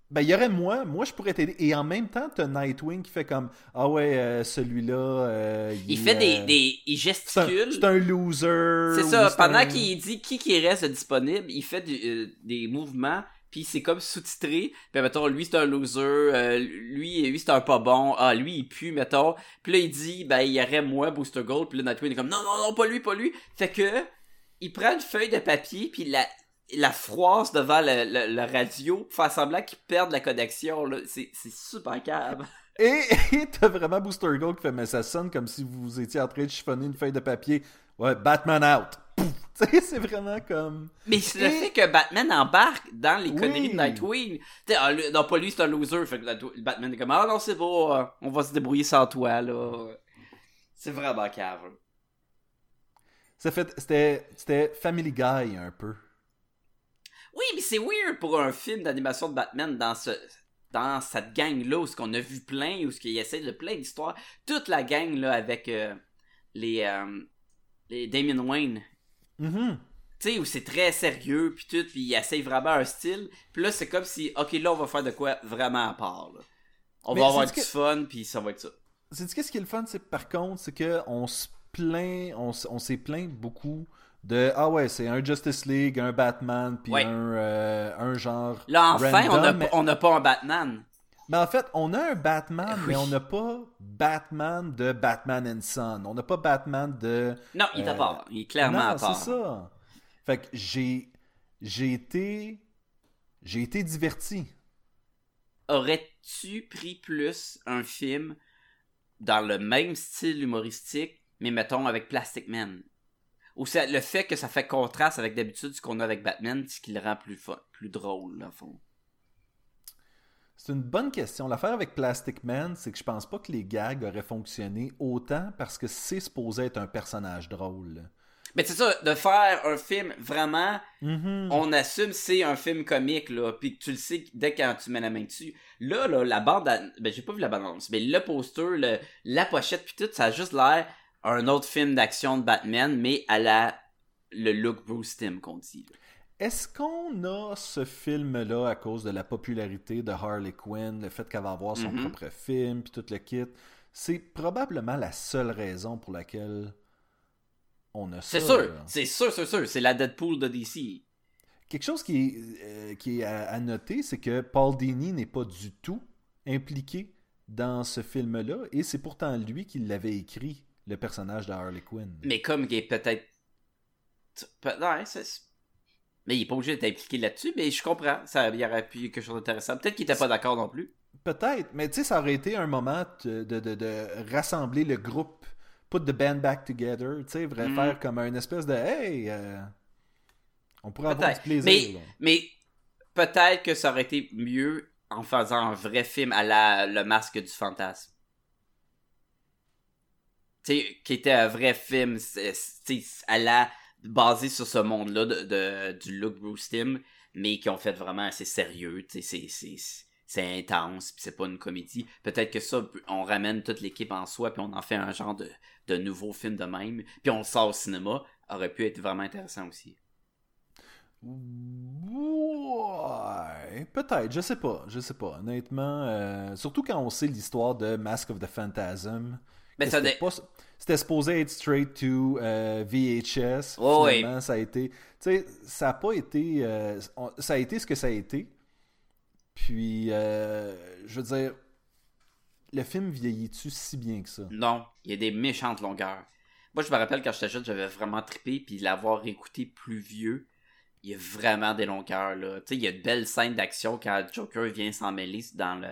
Ben, il y aurait moi, moi je pourrais t'aider. Et en même temps, t'as Nightwing qui fait comme Ah ouais, euh, celui-là. euh, il fait des, euh, des il gesticule. c'est un loser. C'est ça, pendant un- qu'il dit qui qui reste disponible, il fait du- des mouvements, puis c'est comme sous-titré. Puis mettons, lui c'est un loser, euh, lui, lui c'est un pas bon, ah lui il pue, mettons. Puis là il dit, ben il y aurait moi, Booster Gold, puis là Nightwing est comme, non, non, non, pas lui, pas lui. Fait que, il prend une feuille de papier, puis la, la froisse devant le, le- radio pour faire semblant qu'il perde la connexion. C'est super cave. Et et t'as vraiment Booster Gold qui fait, mais ça sonne comme si vous étiez en train de chiffonner une feuille de papier. Ouais, Batman out. Pouf. Tu sais, c'est vraiment comme. Mais c'est le fait que Batman embarque dans les Oui. conneries de Nightwing. Tu sais, ah, lui- non, pas lui, c'est un loser. Fait que Batman est comme, ah non, c'est euh, on va se débrouiller sans toi, là. C'est vraiment cave. Ça fait, c'était, c'était Family Guy un peu. Oui, mais c'est weird pour un film d'animation de Batman dans ce dans cette gang-là où ce qu'on a vu plein, où ce qu'il essaie de plein d'histoires. Toute la gang, là, avec euh, les, euh, les Damien Wayne. Mhm. tu sais, où c'est très sérieux, puis tout, puis il essaye vraiment un style. Puis là, c'est comme si, ok, là, on va faire de quoi vraiment à part, là. On Mais va avoir du que- fun, puis ça va être ça. C'est qu'est-ce qui est le fun, c'est par contre, c'est que on se plaint, on, on s'est plaint beaucoup de ah ouais, c'est un Justice League, un Batman, puis Ouais. un, euh, un genre. Là, enfin, on random, n'a mais- on n'a pas un Batman. Mais en fait, on a un Batman, Oui. mais on n'a pas Batman de Batman and Son. On n'a pas Batman de. Non, il est à Euh, part. Il est clairement non, à part. c'est ça. Fait que j'ai. J'ai été. J'ai été diverti. Aurais-tu pris plus un film dans le même style humoristique, mais mettons avec Plastic Man? Ou c'est le fait que ça fait contraste avec d'habitude ce qu'on a avec Batman, ce qui le rend plus fun, plus drôle, le fond? C'est une bonne question. L'affaire avec Plastic Man, c'est que je pense pas que les gags auraient fonctionné autant parce que c'est supposé être un personnage drôle. Mais c'est ça, de faire un film vraiment Mhm. on assume c'est un film comique là puis que tu le sais dès quand tu mets la main dessus là là la bande an- ben j'ai pas vu la bande mais le poster le, la pochette puis tout ça a juste l'air un autre film d'action de Batman mais à la le look Bruce Timm qu'on dit là. Est-ce qu'on a ce film-là à cause de la popularité de Harley Quinn, le fait qu'elle va avoir son Mhm. propre film, puis tout le kit? C'est probablement la seule raison pour laquelle on a ça. c'est sûr c'est sûr c'est sûr c'est la Deadpool de DC Quelque chose qui est, euh, qui est à, à noter, c'est que Paul Dini n'est pas du tout impliqué dans ce film-là, et c'est pourtant lui qui l'avait écrit, le personnage de Harley Quinn. mais comme qu'il est peut-être peut- ouais, c'est- mais il est pas obligé d'être impliqué là-dessus mais je comprends ça il y aurait pu quelque chose d'intéressant peut-être qu'il était pas d'accord non plus Peut-être, mais tu sais, ça aurait été un moment de, de, de- de rassembler le groupe, put the band back together, tu sais, vrai Mm. faire comme une espèce de hey, euh, on pourrait avoir du plaisir. Mais, mais peut-être que ça aurait été mieux en faisant un vrai film à la Le Masque du Fantasme. Tu sais, qui était un vrai film à la basé sur ce monde-là de, de- du look Bruce Timm, mais qui ont fait vraiment assez sérieux. C'est- intense, puis c'est pas une comédie. Peut-être que ça, on ramène toute l'équipe en soi, puis on en fait un genre de, de nouveau film de même, puis on le sort au cinéma, aurait pu être vraiment intéressant aussi. Ouais, peut-être, je sais pas, je sais pas. Honnêtement, euh, surtout quand on sait l'histoire de Mask of the Phantasm. Mais que ça dé- pas- C'était supposé être straight to euh, VHS. Finalement, ça a été. Tu sais, ça a pas été. euh, ça a été ce que ça a été. Puis, euh, je veux dire, le film vieillit-tu si bien que ça? Non, il y a des méchantes longueurs. Moi, je me rappelle quand j'étais jeune, j'avais vraiment trippé, puis l'avoir écouté plus vieux, il y a vraiment des longueurs, là. Tu sais, il y a de belles scènes d'action quand Joker vient s'en mêler dans le,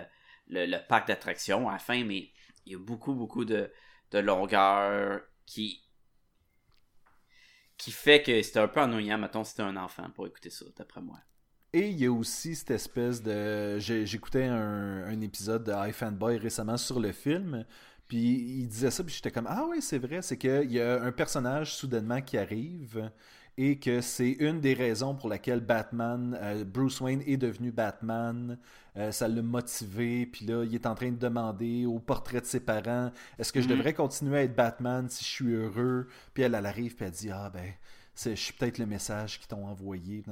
le, le parc d'attractions à la fin, mais il y a beaucoup, beaucoup de, de longueurs qui qui fait que c'était un peu ennuyant, mettons, si t'es un enfant pour écouter ça, d'après moi. Et il y a aussi cette espèce de. J'écoutais un, un épisode de iFanboy récemment sur le film. Puis il disait ça, puis j'étais comme Ah oui, c'est vrai, c'est qu'il y a un personnage soudainement qui arrive et que c'est une des raisons pour laquelle Batman, euh, Bruce Wayne est devenu Batman. Euh, ça l'a motivé, puis là, il est en train de demander au portrait de ses parents Est-ce que je Mhm. devrais continuer à être Batman si je suis heureux? Puis elle, elle arrive, puis elle dit Ah ben, je suis peut-être le message qu'ils t'ont envoyé.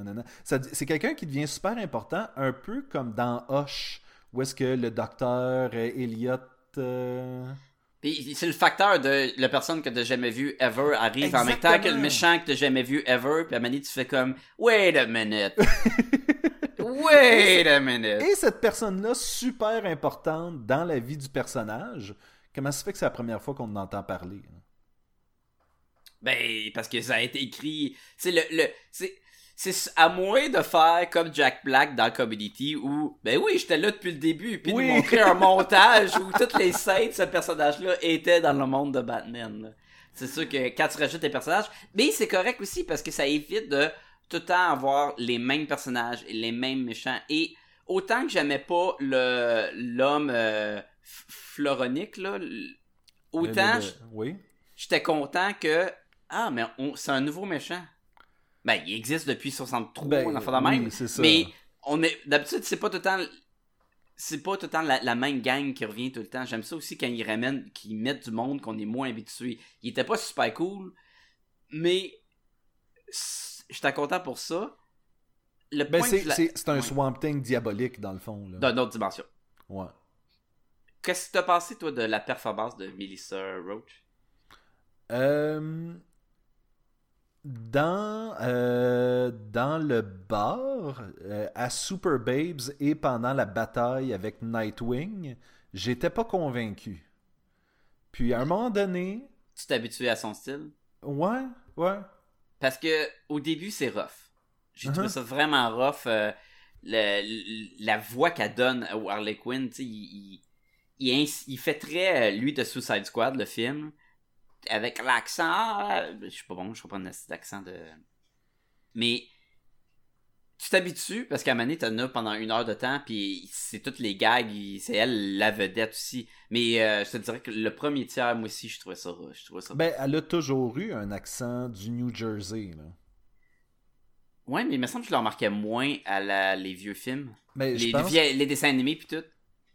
C'est quelqu'un qui devient super important, un peu comme dans Hush, où est-ce que le docteur euh, Elliot. euh, Puis c'est le facteur de la personne que t'as jamais vue ever arrive en même temps que le méchant que t'as jamais vu ever, puis à donné, tu fais comme Wait a minute. Wait a minute. Et cette personne-là, super importante dans la vie du personnage, comment ça fait que c'est la première fois qu'on en entend parler? Ben, parce que ça a été écrit. C'est le. le c'est. C'est à moins de faire comme Jack Black dans Community où, ben oui, j'étais là depuis le début, puis Oui. de montrer un montage où toutes les scènes de ce personnage-là étaient dans le monde de Batman. C'est sûr que quand tu rajoutes des personnages, mais c'est correct aussi parce que ça évite de tout le temps avoir les mêmes personnages et les mêmes méchants. Et autant que j'aimais pas le l'homme euh, floronique, là, autant Oui. j'étais content que ah mais c'est un nouveau méchant. Ben il existe depuis 63 Ben, on en fait de même. ça. Mais on est d'habitude c'est pas tout le temps c'est pas tout le temps la, la même gang qui revient tout le temps. J'aime ça aussi quand ils ramènent qu'ils mettent du monde qu'on est moins habitué. Il était pas super cool mais j'étais content pour ça. Le Ben, c'est, la- un Ouais. Swamp Thing diabolique, dans le fond. D'une autre dimension. Ouais. Qu'est-ce que t'as pensé toi de la performance de Melissa Roach? Euh, dans, euh, dans le bar, euh, à Super Babes et pendant la bataille avec Nightwing, j'étais pas convaincu. Puis à un moment donné, Tu t'es habitué à son style? Ouais, ouais. Parce que au début, c'est rough. J'ai trouvé Uh-huh. ça vraiment rough. euh, le- la voix qu'elle donne au Harley Quinn, tu sais, il, il, il il fait très lui de Suicide Squad, le film, avec l'accent. ah, Je suis pas bon, je comprends cet accent de. Mais tu t'habitues parce qu'à Mané, t'en as pendant une heure de temps, puis c'est toutes les gags, c'est elle la vedette aussi. Mais euh, je te dirais que le premier tiers, moi aussi, je trouvais ça, je trouvais ça Ben, elle a toujours eu un accent du New Jersey. Là. Ouais, mais il me semble que je le remarquais moins à la- les vieux films. Mais je Les, vieilles- les dessins animés puis tout.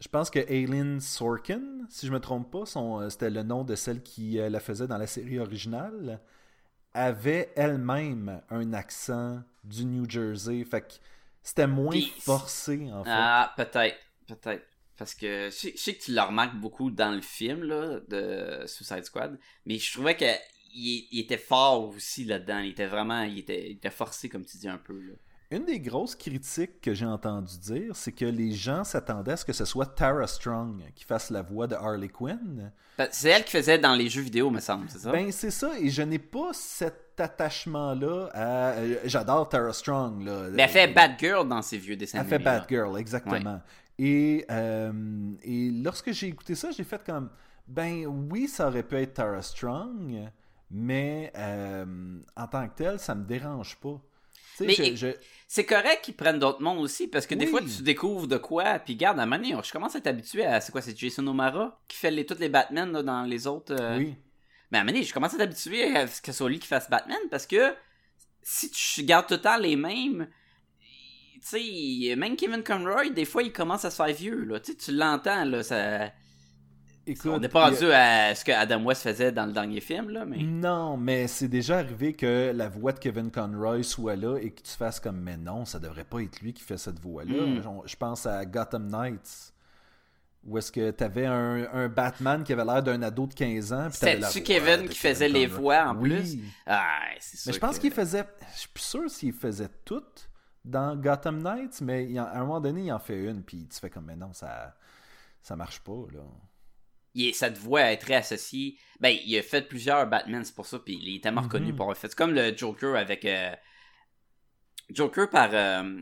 Je pense que Aileen Sorkin, si je me trompe pas, son, euh, c'était le nom de celle qui euh, la faisait dans la série originale, avait elle-même un accent du New Jersey. Fait que c'était moins forcé, en fait. Ah, peut-être. Peut-être. Parce que je sais, je sais que tu le remarques beaucoup dans le film là, de Suicide Squad. Mais je trouvais qu'il il était fort aussi là-dedans. Il était vraiment. Il était, il était forcé, comme tu dis un peu. Là. Une des grosses critiques que j'ai entendu dire, c'est que les gens s'attendaient à ce que ce soit Tara Strong qui fasse la voix de Harley Quinn. Parce- C'est elle qui faisait dans les jeux vidéo, me semble, c'est ça? Ben, c'est ça, et je n'ai pas cet attachement-là à. euh, J'adore Tara Strong, là. Mais elle fait Batgirl dans ses vieux dessins Elle fait. Batgirl, exactement. Et, euh, et lorsque j'ai écouté ça, j'ai fait comme. Ben oui, ça aurait pu être Tara Strong, mais euh, en tant que tel, ça me dérange pas. Tu sais, Mais- je- je- C'est correct qu'ils prennent d'autres mondes aussi, parce que des Oui. fois, tu découvres de quoi, puis garde, à un moment donné, je commence à être habitué à, c'est quoi, c'est Jason O'Mara qui fait les, tous les Batman là, dans les autres... euh, Oui. Mais à un moment donné, je commence à être habitué à ce que ce soit lui qui fasse Batman, parce que si tu gardes tout le temps les mêmes, tu sais, même Kevin Conroy, des fois, il commence à se faire vieux, là, tu sais, tu l'entends, là, ça... Écoute, On n'est pas a- rendu à ce que Adam West faisait dans le dernier film, là, mais. Non, mais c'est déjà arrivé que la voix de Kevin Conroy soit là et que tu fasses comme mais non, ça devrait pas être lui qui fait cette voix-là. Mm. On- Je pense à Gotham Knights. Où est-ce que t'avais un, un Batman qui avait l'air d'un ado de 15 ans. voix Kevin qui faisait les voix en Oui. plus? Ah, sûr. Mais je pense qu'il faisait. Je suis plus sûr s'il faisait tout dans Gotham Knights, mais il en- à un moment donné, il en fait une, puis tu fais comme mais non, ça, ça marche pas, là. Il cette voix est très associée. Ben, il a fait plusieurs Batman, c'est pour ça, puis il est tellement Mhm. reconnu pour avoir fait. C'est comme le Joker avec. euh, Joker par euh,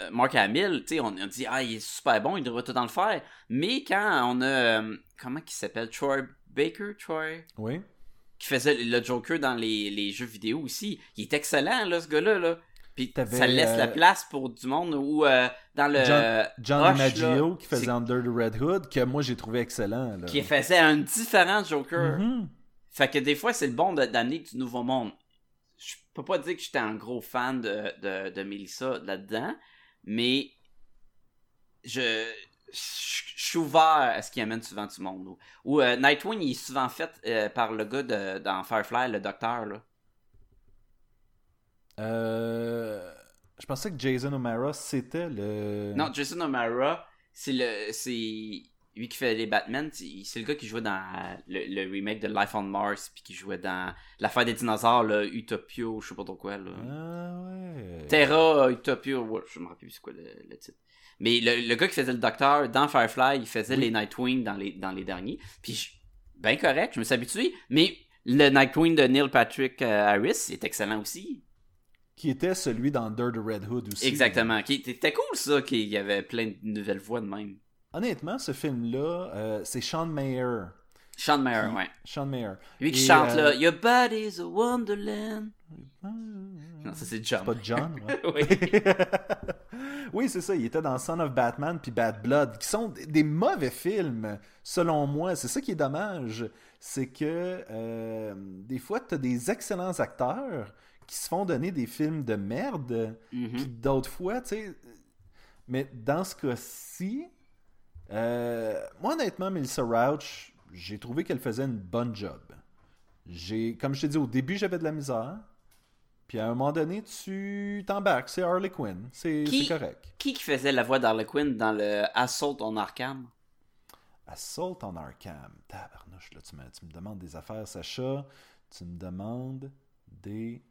euh, Mark Hamill, tu sais, on, on dit, ah, il est super bon, il devrait tout en le faire. Mais quand on a. euh, comment il s'appelle? Troy Baker? Troy? Oui. Qui faisait le Joker dans les, les jeux vidéo aussi. Il est excellent, là, ce gars-là, là. Puis ça laisse euh, la place pour du monde ou euh, dans le. John, Maggio là, qui faisait Under the Red Hood, que moi j'ai trouvé excellent. Là. Qui faisait un différent Joker. Mhm. Fait que des fois, c'est le bon d'amener du nouveau monde. Je peux pas dire que j'étais un gros fan de, de, de Melissa là-dedans, mais je, je, je suis ouvert à ce qui amène souvent du monde. Ou, euh, Nightwing, il est souvent fait euh, par le gars de, dans Firefly, le docteur. Là. Euh, je pensais que Jason O'Mara c'était le. Non, Jason O'Mara, c'est le c'est lui qui fait les Batman, c'est le gars qui jouait dans le, le remake de Life on Mars, puis qui jouait dans l'affaire des dinosaures, là, Utopia, je sais pas trop quoi. Là. Ah ouais. Terra Utopia, ouais, je me rappelle plus c'est quoi le, le titre. Mais le, le gars qui faisait le docteur dans Firefly, il faisait Oui. les Nightwing dans les, dans les derniers. Puis, je- ben correct, je me suis habitué. Mais le Nightwing de Neil Patrick euh, Harris est excellent aussi. Qui était celui dans Under the Red Hood aussi. Exactement. Qui- C'était cool ça, qu'il y avait plein de nouvelles voix de même. Honnêtement, ce film-là, euh, c'est Sean Mayer. Sean Mayer, Qui- ouais. Sean Mayer. Lui qui Et, chante euh, là, Your body's a wonderland. Non, ça c'est John. C'est pas John, ouais. oui. oui, c'est ça. Il était dans Son of Batman puis Bad Blood, qui sont des- des mauvais films, selon moi. C'est ça qui est dommage. C'est que euh, des fois, tu as des excellents acteurs qui se font donner des films de merde, Mhm. puis d'autres fois, tu sais. Mais dans ce cas-ci, euh, moi, honnêtement, Melissa Rauch, j'ai trouvé qu'elle faisait une bonne job. J'ai, comme je t'ai dit, au début, j'avais de la misère. Puis à un moment donné, tu t'embarques. C'est Harley Quinn. C'est correct. Qui qui faisait la voix d'Harley Quinn dans le Assault on Arkham? Assault on Arkham. Tabarnouche, là, tu me, tu me demandes des affaires, Sacha. Tu me demandes des.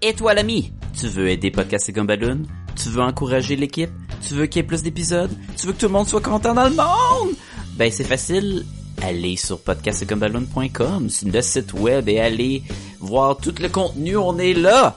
Et toi l'ami, tu veux aider Podcast et Gumballoon? Tu veux encourager l'équipe? Tu veux qu'il y ait plus d'épisodes? Tu veux que tout le monde soit content dans le monde? Ben c'est facile, allez sur podcastgumballoon.com, c'est le site web et allez voir tout le contenu, on est là!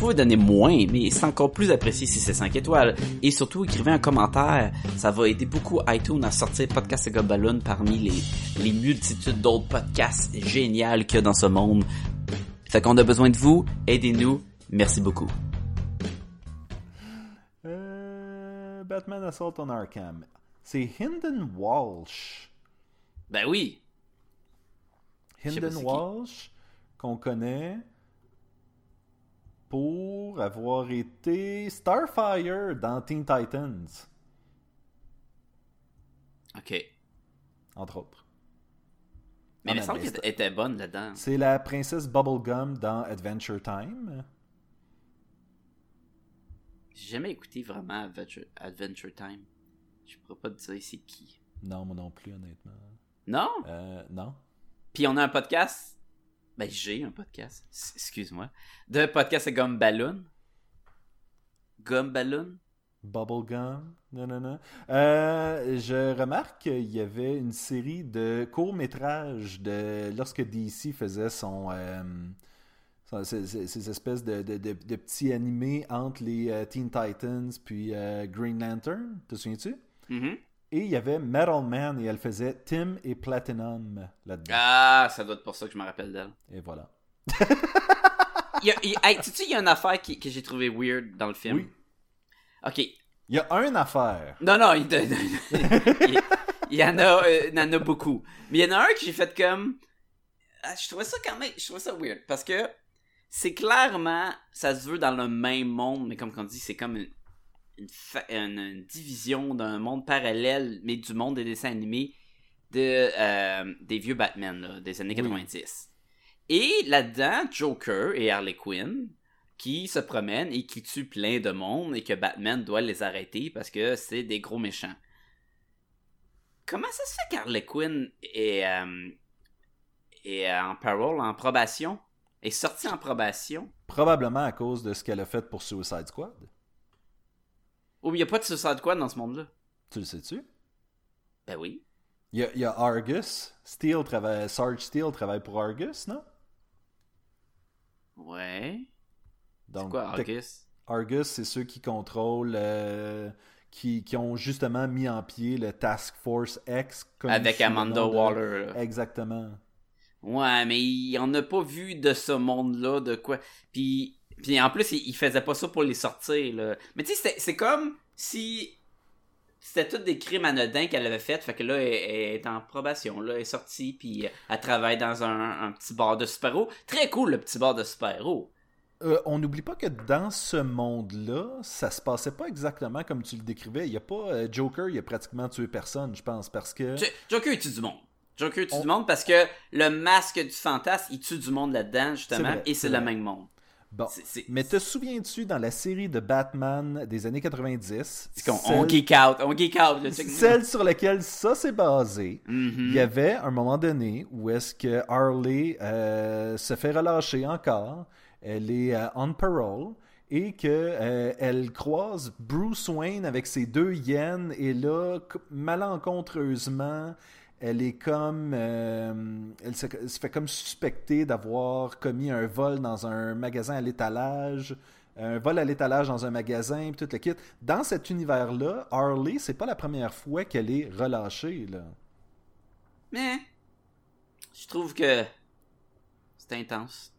Pouvez donner moins, mais c'est encore plus apprécié si c'est 5 étoiles. Et surtout, écrivez un commentaire. Ça va aider beaucoup iTunes à sortir Podcast et Gobaloon parmi les, les multitudes d'autres podcasts géniaux qu'il y a dans ce monde. Fait qu'on a besoin de vous. Aidez-nous. Merci beaucoup. Euh, Batman Assault on Arkham. C'est Hinden Walsh. Ben oui. Hinden. Walsh, qu'on connaît pour avoir été Starfire dans Teen Titans, OK. entre autres. Mais mais- semble qu'elle était bonne là-dedans. C'est la princesse Bubblegum dans Adventure Time. J'ai jamais écouté vraiment Adventure, Adventure Time. Je pourrais pas te dire c'est qui. Non, moi non plus, honnêtement. Non? Euh, non. Puis on a un podcast. Ben, j'ai un podcast. Excuse-moi. De podcast à Balloon. Gum Balloon? Bubblegum, non, non, non. Euh, je remarque qu'il y avait une série de courts-métrages de lorsque DC faisait son, euh, son- ces, ces- ces espèces de, de- de- de petits animés entre les euh, Teen Titans puis euh, Green Lantern, te souviens-tu? Mhm. Et il y avait Metal Man et elle faisait Tim et Platinum là-dedans. Ah, ça doit être pour ça que je me rappelle d'elle. Et voilà. Il y a- il- hey, tu sais, il y a une affaire qui- que j'ai trouvé weird dans le film? Oui. Ok. Il y a une affaire. Non, non, il, il- il y en a, euh, il y en a beaucoup. Mais il y en a un que j'ai fait comme. Ah, Je trouvais ça quand même. Je trouvais ça weird. Parce que c'est clairement. Ça se veut dans le même monde, mais comme on dit, c'est comme une, une, fa- une- une division d'un monde parallèle, mais du monde des dessins animés de, euh, des vieux Batman là, des années Oui. 90. Et là-dedans, Joker et Harley Quinn qui se promènent et qui tuent plein de monde et que Batman doit les arrêter parce que c'est des gros méchants. Comment ça se fait qu'Harley Quinn est, euh, est en parole, en probation? Est sortie en probation? Probablement à cause de ce qu'elle a fait pour Suicide Squad. Ou il n'y a pas de Suicide Squad dans ce monde-là? Tu le sais-tu? Ben oui. Il y, y a Argus. Steel travaille, Sarge Steel travaille pour Argus, non? Ouais. Donc, quoi, Argus? Argus, c'est ceux qui contrôlent, euh, qui, qui ont justement mis en pied le Task Force X. connu Avec Amanda de- Waller. là. Exactement. Ouais, mais il on n'a pas vu de ce monde-là, de quoi. Puis, puis en plus, il, il faisait pas ça pour les sortir, là. Mais tu sais, c'est comme si c'était tous des crimes anodins qu'elle avait fait. Fait que là, elle, elle est en probation, là. Elle est sortie, puis elle travaille dans un, un petit bar de super-héros. Très cool, le petit bar de super-héros. Euh, on n'oublie pas que dans ce monde-là, ça se passait pas exactement comme tu le décrivais. Il y a pas euh, Joker, il a pratiquement tué personne, je pense, parce que Jo- Joker, il tue du monde. Joker tue On- du monde parce que le masque du fantasme, il tue du monde là-dedans, justement, vrai, et c'est le même monde. Bon. Mais te souviens-tu dans la série de Batman des années 90, c'est qu'on- celle, on geek out, on geek out, celle sur laquelle ça s'est basé, Mhm. il y avait un moment donné où est-ce que Harley euh, se fait relâcher encore, elle est euh, on parole et que euh, elle croise Bruce Wayne avec ses deux yens et là malencontreusement elle est comme euh, elle se, se fait comme suspecter d'avoir commis un vol dans un magasin à l'étalage un vol à l'étalage dans un magasin, puis tout le kit. Dans cet univers-là, Harley, c'est pas la première fois qu'elle est relâchée, là. Mais je trouve que c'est intense.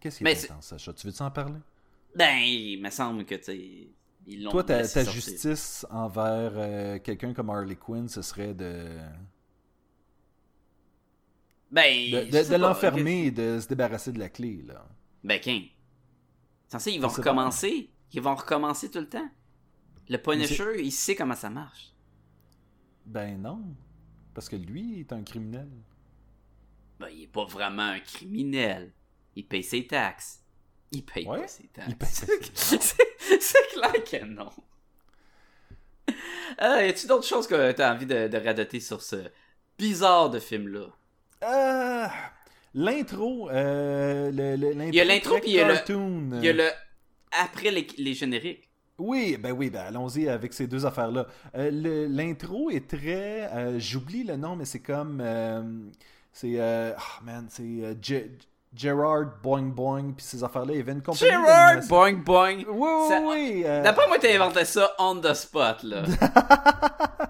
Qu'est-ce qui Mais est c'est- intense, Sacha? Tu veux-tu en parler? Ben, il me semble que tu ils Toi, ta, justice envers euh, quelqu'un comme Harley Quinn, ce serait de, Ben, de, l'enfermer et de se débarrasser de la clé, là. Ben, qu'un. Censé, ils vont recommencer. Ils vont recommencer tout le temps. Le Punisher, il sait comment ça marche. Ben non. Parce que lui est un criminel. Ben, il est pas vraiment un criminel. Il paye ses taxes. Il paye Ouais, pas ses taxes. c'est clair que non. Ah, y a-tu d'autres choses que t'as envie de, de radoter sur ce bizarre de film-là? Euh, l'intro, euh, Il y a l'intro, puis il y a le-. Il y a le. Après les, les génériques. Oui, ben oui, ben allons-y avec ces deux affaires-là. Euh, L'intro est très... euh, J'oublie le nom, mais c'est comme... euh, c'est... euh, ah, man, c'est euh, Gerard Boing Boing, puis ces affaires-là. Il y avait une compagnie... Gerard Boing Boing! Oui, oui, Ça- oui. euh, D'après moi, t'as inventé ça on the spot, là.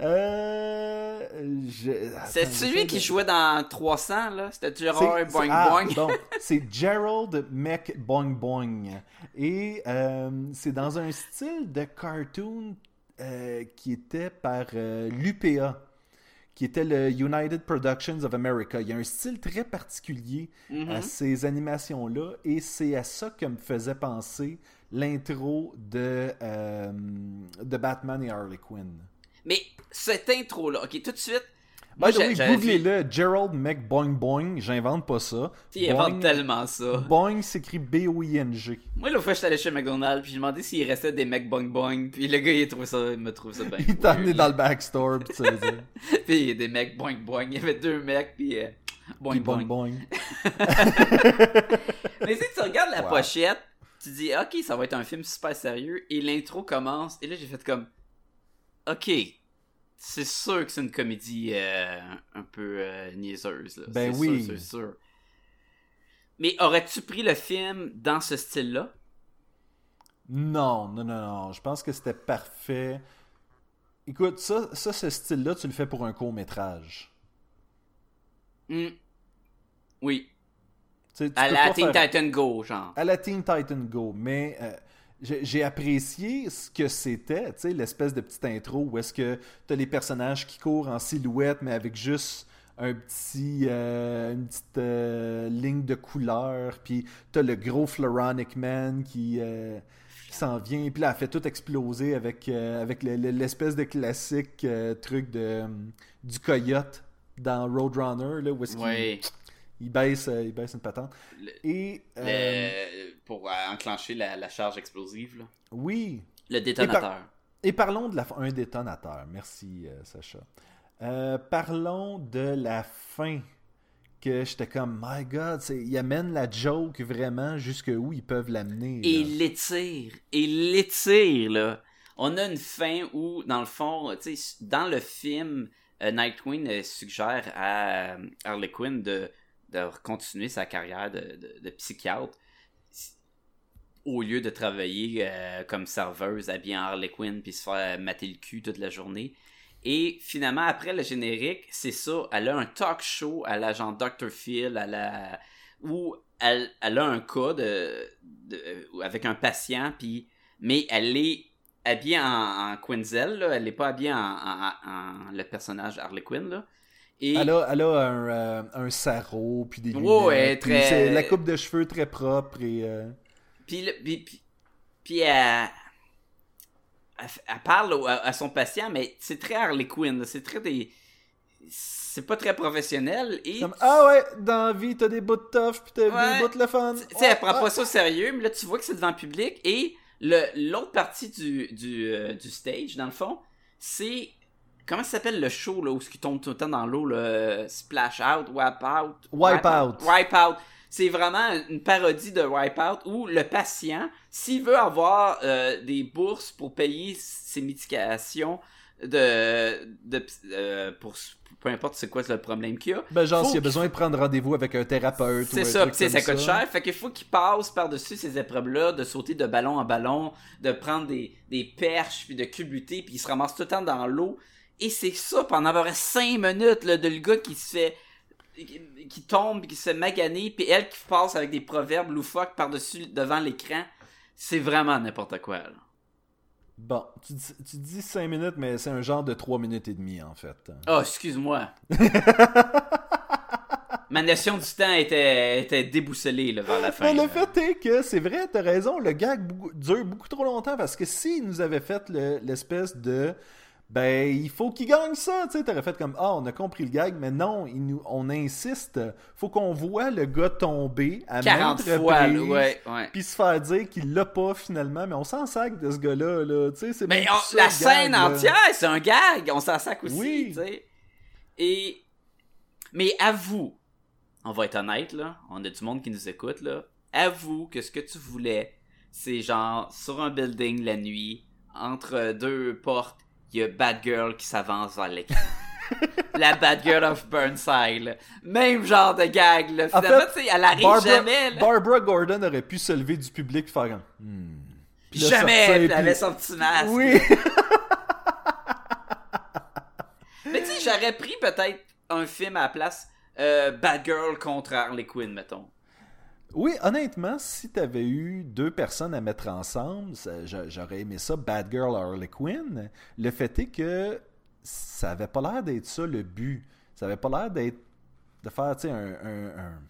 euh, je- C'est celui qui jouait dans 300, là? C'était Gerard Boing ah, Boing. c'est Gerald Mec Boing Boing. Et euh, c'est dans un style de cartoon euh, qui était par l'UPA, qui était le United Productions of America. Il y a un style très particulier Mhm. à ces animations-là, et c'est à ça que me faisait penser l'intro de, euh, de Batman et Harley Quinn. Mais cette intro-là, ok, tout de suite, Moi, By the way, j'a- j'avais vu- googlez-le, Gerald McBoing Boing, j'invente pas ça. Il invente Boing- tellement ça. Boing s'écrit B-O-I-N-G. Moi, l'autre fois, j'étais allé chez McDonald's, puis j'ai demandé s'il restait des mecs boing boing, puis le gars, il, a trouvé ça, il m'a trouvé ça bien. Il t'a amené dans le backstore, pis Puis il y a des mecs boing boing. Il y avait deux mecs, puis euh, boing puis boing. boing boing. Mais si tu regardes la Wow. pochette, tu dis, ok, ça va être un film super sérieux, et l'intro commence, et là, j'ai fait comme, ok, c'est sûr que c'est une comédie euh, un peu euh, niaiseuse. Là. Ben oui. sûr, c'est sûr. Mais aurais-tu pris le film dans ce style-là? Non, non, non, non. Je pense que c'était parfait. Écoute, ça, ça ce style-là, tu le fais pour un court-métrage. Hmm. Oui. Tu sais, tu À la Teen faire- Titan Go, genre. à la Teen Titan Go, mais euh, j'ai apprécié ce que c'était, tu sais, l'espèce de petite intro où est-ce que t'as les personnages qui courent en silhouette, mais avec juste un petit, euh, une petite euh, ligne de couleur, puis t'as le gros Floronic Man qui, euh, qui s'en vient, puis là, elle fait tout exploser avec, avec le- le- l'espèce de classique truc de, euh, du coyote dans Roadrunner, là, où est-ce. Il baisse, euh, il baisse une patente. Le- Et... euh, Le- Pour euh, enclencher la, la charge explosive, là. Oui. Le détonateur. Et parlons de la fin. Un détonateur. Merci, euh, Sacha. Euh, parlons de la fin. Que j'étais comme, my god, ils amènent la joke vraiment jusque où ils peuvent l'amener. Et il l'étire. Et il l'étire, là. On a une fin où, dans le fond, tu sais, dans le film, Nightwing suggère à Harley Quinn de, de continuer sa carrière de, psychiatre au lieu de travailler euh, comme serveuse habillée en Harley Quinn puis se faire mater le cul toute la journée. Et finalement, après le générique, c'est ça. Elle a un talk show à la genre Dr. Phil, à la... où elle, elle a un cas de, de- avec un patient, mais elle est habillée en, Quinzel, là. elle n'est pas habillée en, en- en- le personnage Harley Quinn. Là. Et Elle a, elle a un, euh, un sarrau, puis des Ouais, lunettes. très- c'est la coupe de cheveux très propre et... euh, Puis, le- puis, puis, puis elle, elle, elle parle à, à son patient, mais c'est très Harley Quinn. C'est très des. C'est pas très professionnel. Et. comme, ah ouais, dans la vie, t'as des bouts de tough, puis t'as Ouais. des bouts de le fun. Tu sais, elle prend Ouais, pas ça au sérieux, mais là, tu vois que c'est devant le public. Et l'autre partie du, du, euh, du stage, dans le fond, c'est. Comment ça s'appelle le show là, où ce qui tombe tout le temps dans l'eau, le Splash Out, Wipe Out? Wipe Out. Wipe Out. C'est vraiment une parodie de Wipe Out où le patient, s'il veut avoir euh, des bourses pour payer ses médications de, de euh, pour peu importe c'est quoi le problème qu'il a, Ben genre, s'il a besoin de prendre rendez-vous avec un thérapeute c'est ça, tu sais, ça coûte cher. Fait qu'il faut qu'il passe par-dessus ces épreuves-là, de sauter de ballon en ballon, de prendre des, des perches, puis de culbuter, puis il se ramasse tout le temps dans l'eau. Et c'est ça pendant à peu près 5 minutes, là, de le gars qui se fait. qui, qui tombe, qui se fait maganer, puis elle qui passe avec des proverbes loufoques par-dessus, devant l'écran. C'est vraiment n'importe quoi, là. Bon, tu, dis- tu dis 5 minutes, mais c'est un genre de 3 minutes et demie, en fait. Oh, excuse-moi. Ma notion du temps était, était déboussolée là, vers la fin. Mais le fait est que, c'est vrai, t'as raison, le gag dure beaucoup trop longtemps, parce que s'il nous avait fait le- l'espèce de... Ben, il faut qu'il gagne ça, tu sais, t'aurais fait comme, ah, on a compris le gag, mais non, il nous, on insiste, faut qu'on voit le gars tomber à 40 maintes reprises, ouais, ouais. puis se faire dire qu'il l'a pas finalement, mais on s'en sac de ce gars-là, là, tu sais, c'est Mais on- ça, la scène gag, entière, c'est un gag. On s'en sac aussi, Oui. tu sais. Et... Mais avoue, on va être honnête, là. On a du monde qui nous écoute, là. Avoue que ce que tu voulais, c'est genre sur un building la nuit, entre deux portes, il y a Bad Girl qui s'avance vers l'écran. la Bad Girl of Burnside, là. Même genre de gag, là. En Finalement, fait, tu sais, elle arrive Barbara, jamais, là. Barbara Gordon aurait pu se lever du public faire hmm. Puis là, Jamais, sortir, elle puis- avait son petit masque. Oui. Mais tu sais, j'aurais pris peut-être un film à la place euh, Bad Girl contre Harley Quinn, mettons. Oui, honnêtement, si t'avais eu deux personnes à mettre ensemble, j'aurais aimé ça, Bad Girl Harley Quinn. Le fait est que ça avait pas l'air d'être ça le but. Ça avait pas l'air d'être de faire, tu sais, un, un, un-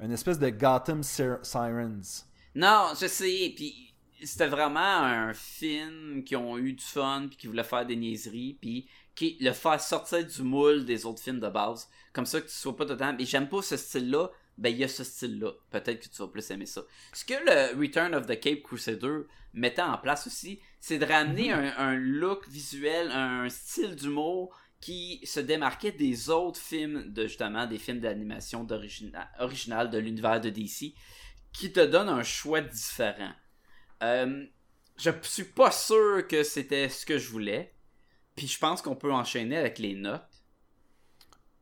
une espèce de Gotham Sir- Sirens. Non, je sais, puis c'était vraiment un film qui ont eu du fun, puis qui voulait faire des niaiseries, puis qui le faire sortir du moule des autres films de base, comme ça que tu sois pas dedans. Et j'aime pas ce style-là, ben il y a ce style-là. Peut-être que tu vas plus aimer ça. Ce que le Return of the Cape Crusader mettait en place aussi, c'est de ramener un, un look visuel, un style d'humour qui se démarquait des autres films de justement des films d'animation d'origina- original de l'univers de DC qui te donne un choix différent. Euh, je suis pas sûr que c'était ce que je voulais. Puis je pense qu'on peut enchaîner avec les notes.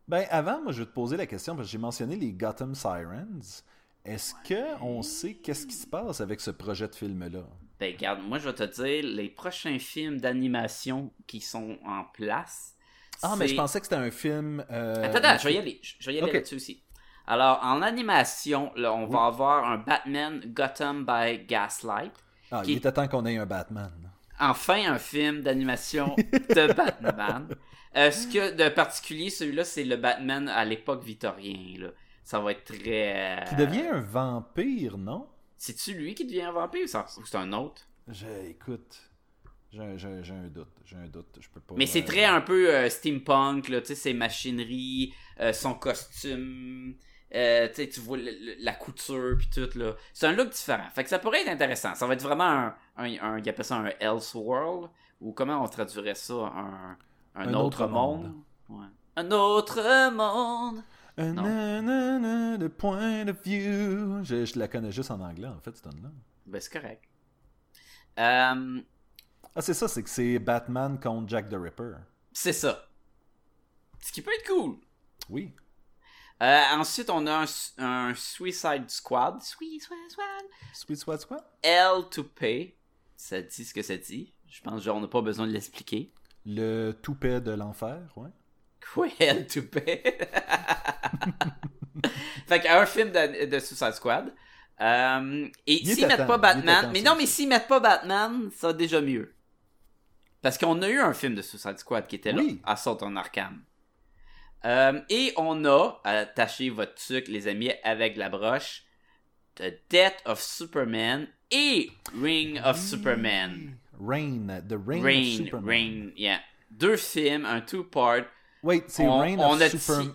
Ben, avant, moi, je vais te poser la question, parce que j'ai mentionné les Gotham Sirens. Est-ce que on sait qu'est-ce qui se passe avec ce projet de film-là? Ben regarde, moi je vais te dire les prochains films d'animation qui sont en place. Ah, mais je pensais que c'était un film... euh, Attends, attends, je vais y aller. Je vais y aller là-dessus aussi. Alors, en animation, là, on va avoir un Batman Gotham by Gaslight. Ah, qui- il était temps qu'on ait un Batman. Enfin, un film d'animation de Batman. Euh, ce que de particulier, celui-là, c'est le Batman à l'époque victorien. Là? Ça va être très. euh, Qui devient un vampire, non? C'est-tu lui qui devient un vampire ou c'est un autre? J'ai, écoute, j'ai un, doute, j'ai un doute, je peux pas... Mais c'est euh, très un peu euh, steampunk, là, tu sais, ses machineries, euh, son costume, euh, tu vois le- le- la couture puis tout, là. C'est un look différent. Fait que ça pourrait être intéressant. Ça va être vraiment un, un, un ils appellent ça un Elseworld, ou comment on traduirait ça, un, un, Un autre, autre monde. monde. Ouais. Un autre monde. Un nanana de point of view. Je, je la connais juste en anglais, en fait, cette là Ben, c'est correct. Euh, Ah, c'est ça, c'est que c'est Batman contre Jack the Ripper. c'est ça. Ce qui peut être cool. Oui. Euh, ensuite, on a un, un Suicide Squad. Suicide Squad. Sweet Squad Squad? L to pay. Ça dit ce que ça dit. Je pense qu'on n'a pas besoin de l'expliquer. Le toupet de l'enfer, ouais. Quoi, L to pay? fait qu'un film de, de Suicide Squad. Euh, et s'ils mettent pas Batman, mais non, mais s'ils mettent pas Batman, ça va déjà mieux. Parce qu'on a eu un film de Suicide Squad qui était là, Oui. Assault on Arkham. Euh, et on a, attaché votre truc, les amis, avec la broche, The Death of Superman et Ring of Superman. Rain, The Rain, of Rain, Superman. Rain, yeah. Deux films, un two-part, Wait, c'est Rain on of a Superman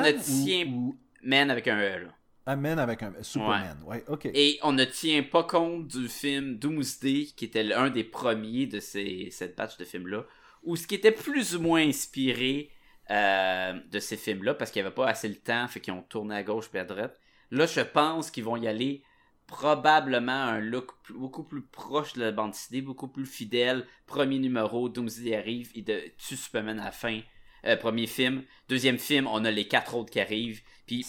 on a tient- ou, man avec un E, là. Amen avec un Superman, ouais, ok. Et on ne tient pas compte du film Doomsday, qui était l'un des premiers de ces, cette batch de films-là, ou ce qui était plus ou moins inspiré euh, de ces films-là, parce qu'il n'y avait pas assez le temps, fait qu'ils ont tourné à gauche et à droite. Là, je pense qu'ils vont y aller probablement un look beaucoup plus proche de la bande dessinée, beaucoup plus fidèle. Premier numéro, Doomsday arrive, il de, tue Superman à la fin. Euh, premier film. Deuxième film, on a les quatre autres qui arrivent. Puis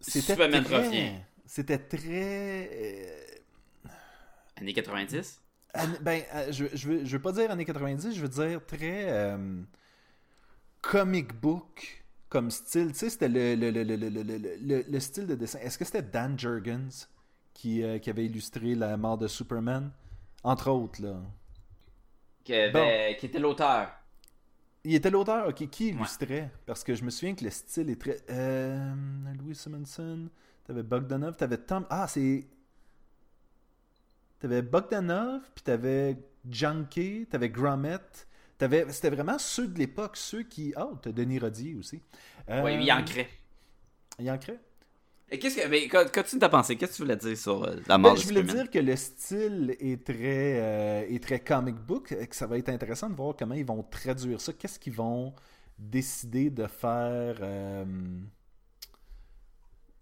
Superman très... revient. C'était très... euh, années 90. An- Ben, euh, je, je, veux, je veux pas dire années 90, je veux dire très euh, comic book comme style. Tu sais, c'était le, le, le, le, le, le, le- le- le style de dessin. Est-ce que c'était Dan Jurgens? Qui, euh, qui avait illustré la mort de Superman? Entre autres, là. qui, avait- qui était l'auteur. Il était l'auteur, ok, qui illustrait? Parce que je me souviens que le style est très... Euh, Louis Simonson, t'avais Bogdanov, t'avais Tom... Ah, c'est... T'avais Bogdanov, puis t'avais Junkie, t'avais Grommet, t'avais... C'était vraiment ceux de l'époque, ceux qui... Oh, t'as Denis Rodier aussi. Euh, Oui, il ancrait. Il ancrait. Et qu'est-ce que. Mais tu t'as pensé, qu'est-ce que tu voulais dire sur euh, la mort Ben, de je voulais Superman? dire que le style est très, euh, est très comic book, et que ça va être intéressant de voir comment ils vont traduire ça. Qu'est-ce qu'ils vont décider de faire, euh,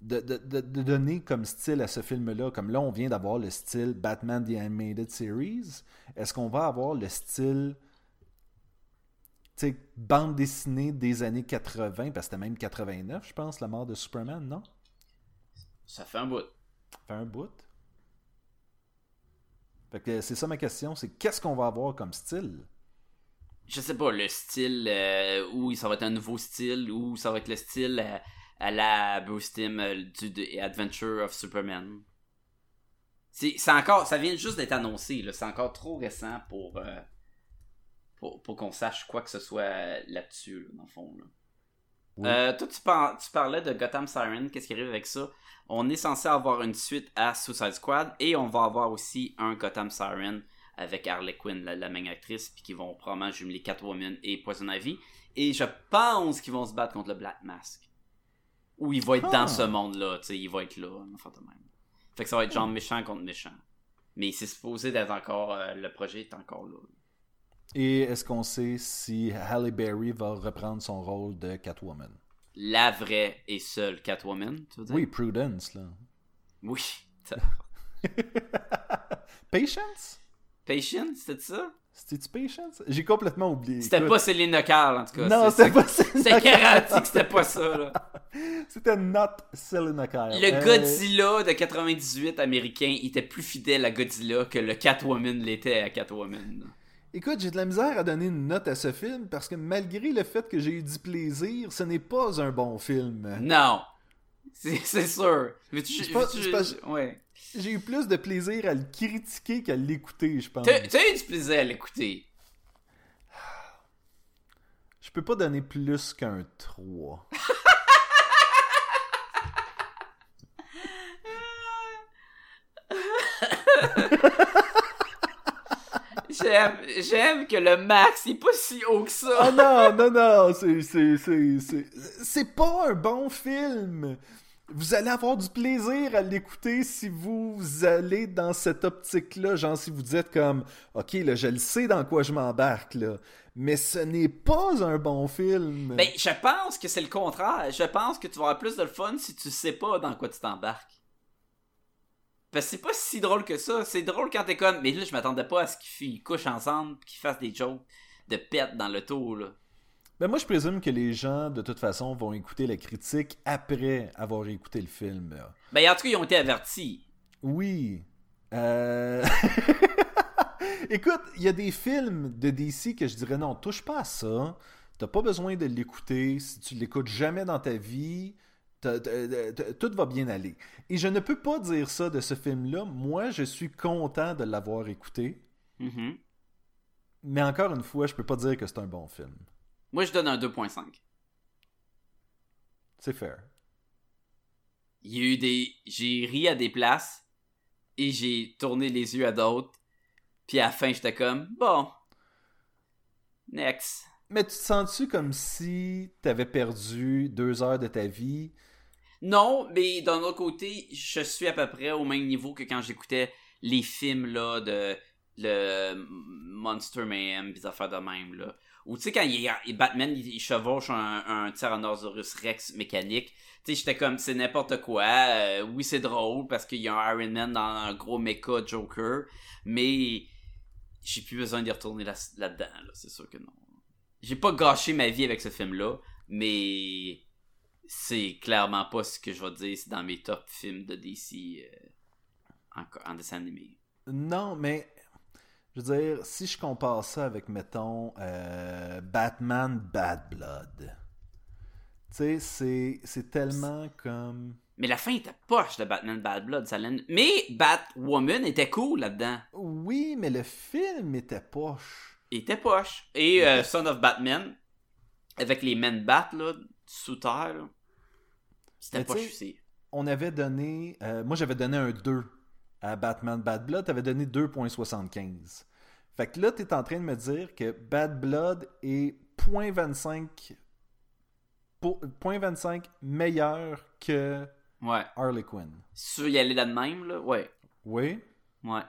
de, de- de- de donner comme style à ce film-là? Comme là, on vient d'avoir le style Batman The Animated Series. Est-ce qu'on va avoir le style bande dessinée des années 80, parce que c'était même 89, je pense, la mort de Superman, non? Ça fait un bout. fait un bout. Fait que c'est ça ma question, c'est qu'est-ce qu'on va avoir comme style? Je sais pas, le style, euh, ou ça va être un nouveau style, ou ça va être le style euh, à la Bruce Timm euh, du de Adventure of Superman. C'est encore. Ça vient juste d'être annoncé. C'est encore trop récent pour. euh, pour, pour qu'on sache quoi que ce soit là-dessus, là, dans le fond. Là. Oui. Euh, toi, tu, par- tu parlais de Gotham Siren, qu'est-ce qui arrive avec ça? On est censé avoir une suite à Suicide Squad et on va avoir aussi un Gotham Siren avec Harley Quinn, la, la même actrice, puis qui vont probablement jumeler Catwoman et Poison Ivy. Et je pense qu'ils vont se battre contre le Black Mask. Ou il va être Ah. dans ce monde-là, tu sais, il va être là, en fait de même. Fait que ça va être genre méchant contre méchant. Mais c'est supposé d'être encore, euh, le projet est encore là. Et est-ce qu'on sait si Halle Berry va reprendre son rôle de Catwoman? La vraie et seule Catwoman, tu veux dire? Oui, Prudence, là. Oui. Patience? Patience, c'était ça? C'était-tu Patience? J'ai complètement oublié. C'était pas Céline Carl, en tout cas. Non, C'est- c'était pas C'est Selena garanti que c'était pas ça, là. C'était not Selena Kyle. Le Euh, Godzilla de 98 américain était plus fidèle à Godzilla que le Catwoman l'était à Catwoman. Écoute, j'ai de la misère à donner une note à ce film parce que malgré le fait que j'ai eu du plaisir, ce n'est pas un bon film. Non. C'est sûr. Mais tu, pas- tu- pas- ouais. J'ai eu plus de plaisir à le critiquer qu'à l'écouter, je pense. T'as eu du plaisir à l'écouter. Je peux pas donner plus qu'un 3. J'aime, j'aime que le max il est pas si haut que ça. Ah non, non, non, c'est, c'est, c'est, c'est, c'est pas un bon film. Vous allez avoir du plaisir à l'écouter si vous allez dans cette optique-là, genre si vous dites comme, ok, là, je le sais dans quoi je m'embarque, là, mais ce n'est pas un bon film. Ben, je pense que c'est le contraire. Je pense que tu vas avoir plus de fun si tu sais pas dans quoi tu t'embarques. Parce que c'est pas si drôle que ça. C'est drôle quand t'es comme, mais là, je m'attendais pas à ce qu'ils couchent ensemble, qu'ils fassent des jokes de pète dans le tour, là. Ben moi, je présume que les gens, de toute façon, vont écouter la critique après avoir écouté le film. là. Ben, en tout cas, ils ont été avertis. Oui. Euh... Écoute, il y a des films de DC que je dirais non, touche pas à ça. T'as pas besoin de l'écouter. Si tu l'écoutes jamais dans ta vie, tout va bien aller. Et je ne peux pas dire ça de ce film-là. Moi, je suis content de l'avoir écouté. Mhm. Mais encore une fois, je peux pas dire que c'est un bon film. Moi, je donne un 2.5. C'est fair. Il y a eu des. J'ai ri à des places et j'ai tourné les yeux à d'autres. Puis à la fin, j'étais comme, bon. Next. Mais tu te sens-tu comme si t'avais perdu deux heures de ta vie? Non, mais d'un autre côté, je suis à peu près au même niveau que quand j'écoutais les films là de le Monster Mayhem, des affaires de même là. Ou tu sais quand il, Batman il, chevauche un, Tyrannosaurus Rex mécanique, tu sais j'étais comme c'est n'importe quoi. Euh, oui c'est drôle parce qu'il y a un Iron Man dans un gros mecha Joker, mais j'ai plus besoin d'y retourner là- là-dedans là, c'est sûr que non. J'ai pas gâché ma vie avec ce film là, mais c'est clairement pas ce que je vais dire c'est dans mes top films de DC euh, en, en dessin animé. Non, mais je veux dire, si je compare ça avec, mettons, euh, Batman Bad Blood, tu sais, c'est, c'est tellement comme. Mais la fin était poche de Batman Bad Blood, ça Mais Batwoman était cool là-dedans. Oui, mais le film était poche. Il était poche. Et euh, Son of Batman, avec les Men Bat là, sous terre, là, poche sais, aussi. On avait donné. euh, moi, j'avais donné un 2 à Batman Bad Blood. T'avais donné 2,75. Fait que là, t'es en train de me dire que Bad Blood est 0.25 pour- 0.25 meilleur que Ouais. Harley Quinn. Si tu veux y aller là de même, là, ouais. Oui, Ouais.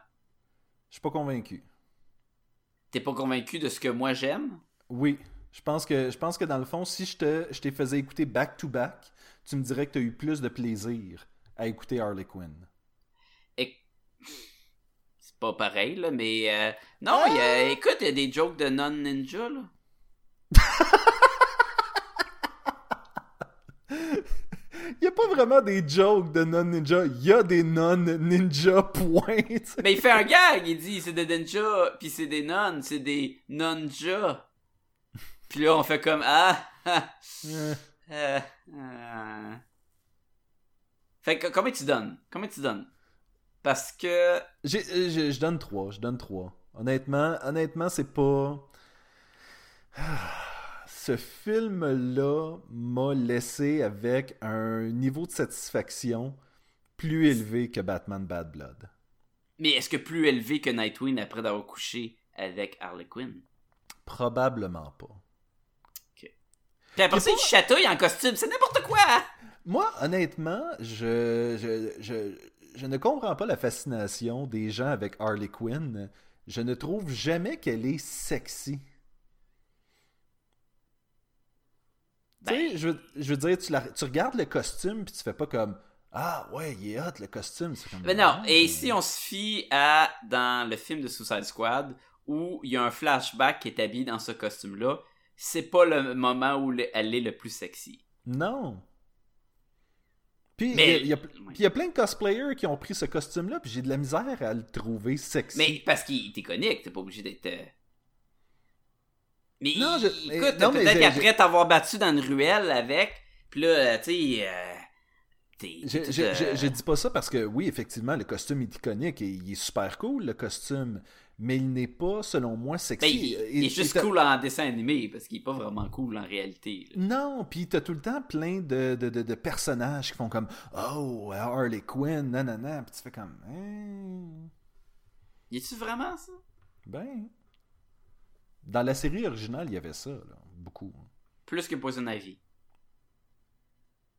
je suis pas convaincu. T'es pas convaincu de ce que moi j'aime? Oui, je pense que je pense que dans le fond, si je te je t'ai faisais écouter back to back, tu me dirais que tu as eu plus de plaisir à écouter Harley Quinn. Et... C'est pas pareil, là, mais... euh, Non, il y a- écoute, il y a des jokes de non-ninja, là. Il y a pas vraiment des jokes de non-ninja, il y a des non-ninja point. Mais il fait un gag, il dit c'est des ninjas, puis c'est des nonnes, c'est des nonjas. Puis là, on fait comme ah, ah, Euh, euh. Fait que combien tu donnes? Combien tu donnes? Parce que euh, je, donne 3, je donne 3. Honnêtement, honnêtement, c'est pas ce film-là m'a laissé avec un niveau de satisfaction plus élevé que Batman Bad Blood. mais est-ce que plus élevé que Nightwing après d'avoir couché avec Harley Quinn? Probablement pas. Puis après ça, il chatouille en costume. C'est n'importe quoi! Moi, honnêtement, je, je, je, je ne comprends pas la fascination des gens avec Harley Quinn. Je ne trouve jamais qu'elle est sexy. Ben- Tu sais, je, veux- je veux dire, tu, la- tu regardes le costume puis tu fais pas comme Ah ouais, il est hot le costume. C'est comme, Mais Ben non, et ici, on se fie à dans le film de Suicide Squad où il y a un flashback qui est habillé dans ce costume-là. C'est pas le moment où le- elle est le plus sexy. Non. Puis il y, a- y plein de cosplayers qui ont pris ce costume-là, puis j'ai de la misère à le trouver sexy. Mais parce qu'il est iconique, t'es pas obligé d'être. euh, Mais Non, je- écoute, peut-être qu'après t'avoir battu dans une ruelle avec, puis là, euh, tu sais. euh, Je, je dis pas ça parce que oui, effectivement, le costume est iconique et il est super cool, le costume, mais il n'est pas, selon moi, sexy. ben, il, est juste cool en dessin animé parce qu'il est pas vraiment cool en réalité. là. Non, puis t'as tout le temps plein de, de, de- de personnages qui font comme Oh, Harley Quinn, nanana, puis tu fais comme Hein, Y a-tu vraiment ça? Ben. Dans la série originale, il y avait ça, là, beaucoup. Plus que Poison Ivy.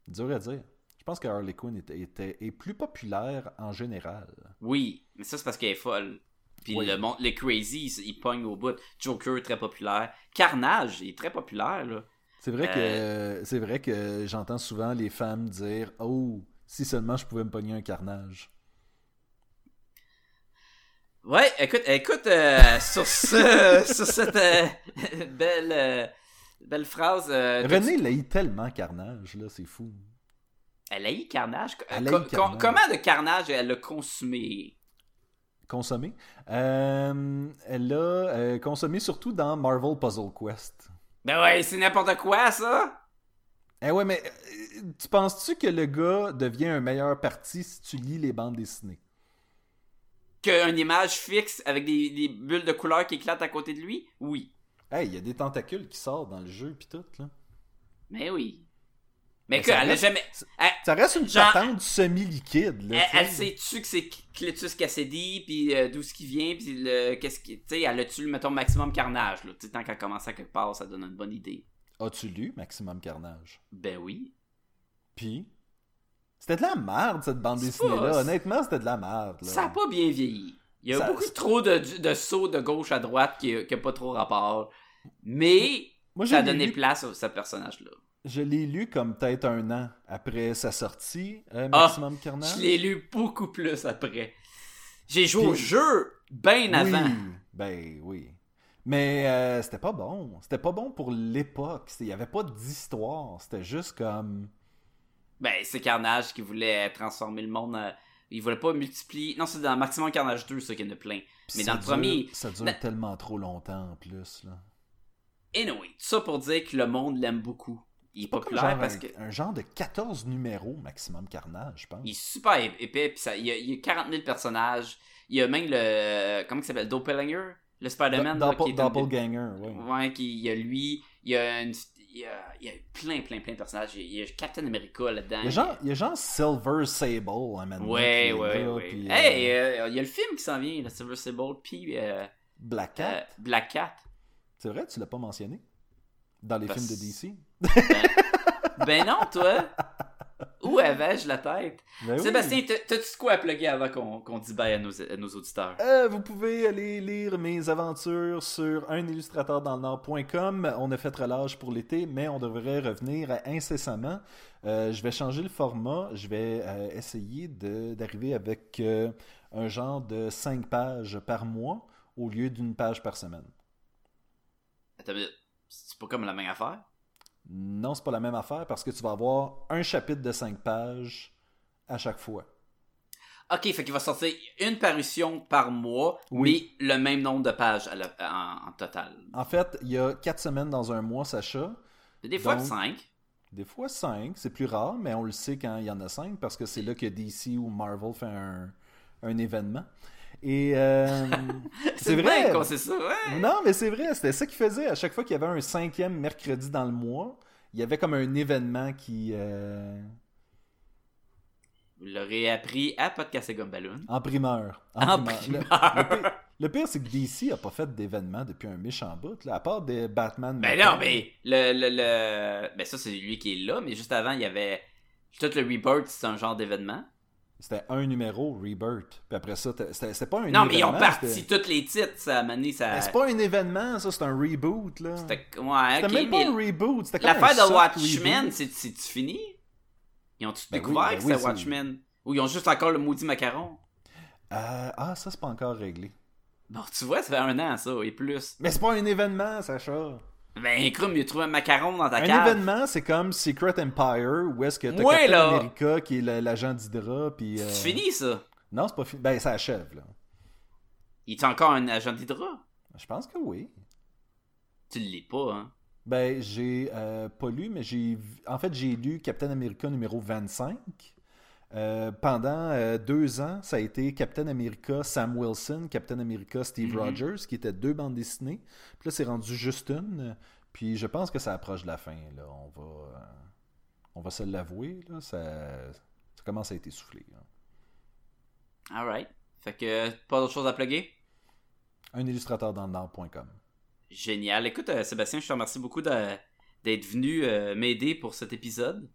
Dur à dire. Je pense que Harley Quinn était, était- est plus populaire en général. Oui, mais ça c'est parce qu'elle est folle. Puis Oui. le monde, les crazy, ils, ils pognent au bout. Joker très populaire. Carnage, il est très populaire là. C'est vrai Euh. que c'est vrai que j'entends souvent les femmes dire Oh, si seulement je pouvais me pogner un carnage. Ouais, écoute, écoute, euh, sur ce, sur cette euh, belle, euh, belle phrase. euh, René l'a tellement carnage, là, c'est fou. Elle a eu carnage. Elle eu co- Carnage. comment de carnage elle a consumé? Consommé. Euh, elle a euh, consommé surtout dans Marvel Puzzle Quest. Ben ouais, c'est n'importe quoi ça. Eh ouais, mais euh, tu penses-tu que le gars devient un meilleur parti si tu lis les bandes dessinées? Qu'une image fixe avec des, des bulles de couleur qui éclatent à côté de lui? Oui. Hey, il y a des tentacules qui sortent dans le jeu pis tout, là. Mais oui. Mais Mais que, ça elle a reste- jamais. Elle, Ça reste une Genre- patente semi-liquide, là. elle, tu elle sait-tu que c'est Cletus Cassidy, puis euh, d'où ce qui vient, puis le, qu'est-ce qui. Tu sais, elle a-tu, mettons, maximum carnage, là. Tu sais, tant qu'elle commence à quelque part, ça donne une bonne idée. As-tu lu Maximum Carnage? Ben oui. Puis, c'était de la merde, cette bande dessinée-là. Honnêtement, c'était de la merde, là. Ça a pas bien vieilli. Il y a Ça- beaucoup trop de, de sauts de gauche à droite qui n'a pas trop rapport. Mais Moi, ça a donné lu- place à ce personnage-là. Je l'ai lu comme peut-être un an après sa sortie, euh, Ah, Maximum Carnage. Je l'ai lu beaucoup plus après. J'ai joué au jeu bien avant. Ben oui. Mais euh, c'était pas bon. C'était pas bon pour l'époque. Il y avait pas d'histoire. C'était juste comme... Ben, c'est Carnage qui voulait transformer le monde. euh, il voulait pas multiplier. Non, c'est dans Maximum Carnage 2, ça qu'il y en a plein. Mais dans le premier. Ça dure Ben- tellement trop longtemps en plus, là. Anyway, tout ça pour dire que le monde l'aime beaucoup. Il est populaire genre parce un, que. un genre de 14 numéros maximum carnage, je pense. Il est super ép- épais, puis ça, il, y a, il y a 40 000 personnages. Il y a même le. Comment il s'appelle Doppelganger? Le Spider-Man. là, Doppel- Doppelganger, oui. Ouais, qui, il y a lui. Il y a, une, il, y a, il y a plein, plein, plein de personnages. Il y a, Captain America là-dedans. Il y a genre, il y a genre Silver Sable à maintenant. Ouais, ouais, là, ouais. puis, euh, Hey, euh, il y a le film qui s'en vient, le Silver Sable, puis euh, Black Cat. Black Cat. C'est vrai, tu l'as pas mentionné? Dans les Parce- films de DC. Ben non, toi! Où avais-je la tête? Ben. Sébastien, t'as- t'as-tu quoi à plugger avant qu'on qu'on dise bye à nos, à nos auditeurs? Euh, vous pouvez aller lire mes aventures sur unillustrateurdans-le-nord.com. On a fait relâche pour l'été, mais on devrait revenir incessamment. Euh, je vais changer le format. Je vais euh, essayer d'arriver avec euh, un genre de 5 pages par mois au lieu d'une page par semaine. Attends, mais c'est pas comme la même affaire? Non, c'est pas la même affaire parce que tu vas avoir un chapitre de 5 pages à chaque fois. Ok, fait qu'il va sortir une parution par mois, Oui. mais le même nombre de pages à la- en, en total. En fait, il y a 4 semaines dans un mois, Sacha. Des fois Donc- 5. Des fois 5, c'est plus rare, mais on le sait quand il y en a 5 parce que c'est là que DC ou Marvel fait un, un événement. Et euh, c'est vrai. qu'on sait ça, ouais. Non, mais c'est vrai, c'était ça qu'ils faisaient. À chaque fois qu'il y avait un cinquième mercredi dans le mois, il y avait comme un événement qui. euh, Vous l'aurez appris à Podcast et Gumballoon. en primeur. En primeur. Le, pi- Le pire, c'est que DC a pas fait d'événement depuis un méchant bout, là, à part des Batman. Ben Metal. non, mais le, le, le... Ben ça, c'est lui qui est là, mais juste avant, il y avait... Tout le Rebirth, c'est un genre d'événement. C'était un numéro, Rebirth. Puis après ça, c'était pas un Non, mais ils ont parti tous les titres, ça a mené ça... C'est pas un événement, ça, c'est un reboot, là. C'était ouais, C'était ok, même mais pas un reboot, c'était l'affaire de Watchmen, c'est-tu fini? Ils ont-tu Ben oui, découvert ben que oui, c'était Watchmen? Ou ils ont juste encore le maudit macaron? Euh, ah, ça, c'est pas encore réglé. Bon, tu vois, ça fait un an, ça, et plus. Mais c'est pas un événement, Sacha. Ben, Krum, il a trouvé un macaron dans ta Un cave. événement, c'est comme Secret Empire, où est-ce que t'as Ouais, Captain. America qui est le- l'agent d'Hydra, puis... euh, C'est fini, ça. Non, c'est pas fini. Ben, ça achève, là. Il est encore un agent d'Hydra? Je pense que oui. Tu l'es pas, hein. Ben, j'ai euh, pas lu, mais j'ai... En fait, j'ai lu Captain America numéro 25. Euh, pendant euh, deux ans, ça a été Captain America Sam Wilson, Captain America Steve Mhm. Rogers, qui étaient deux bandes dessinées. Puis là, c'est rendu juste une. Puis je pense que ça approche de la fin. Là. On va, euh, on va se l'avouer. Ça, ça commence à être essoufflé. là. Alright. Fait que, pas d'autre chose à plugger? Un illustrateur dans le Nord.com. Génial. Écoute, Sébastien, je te remercie beaucoup d'être venu m'aider pour cet épisode.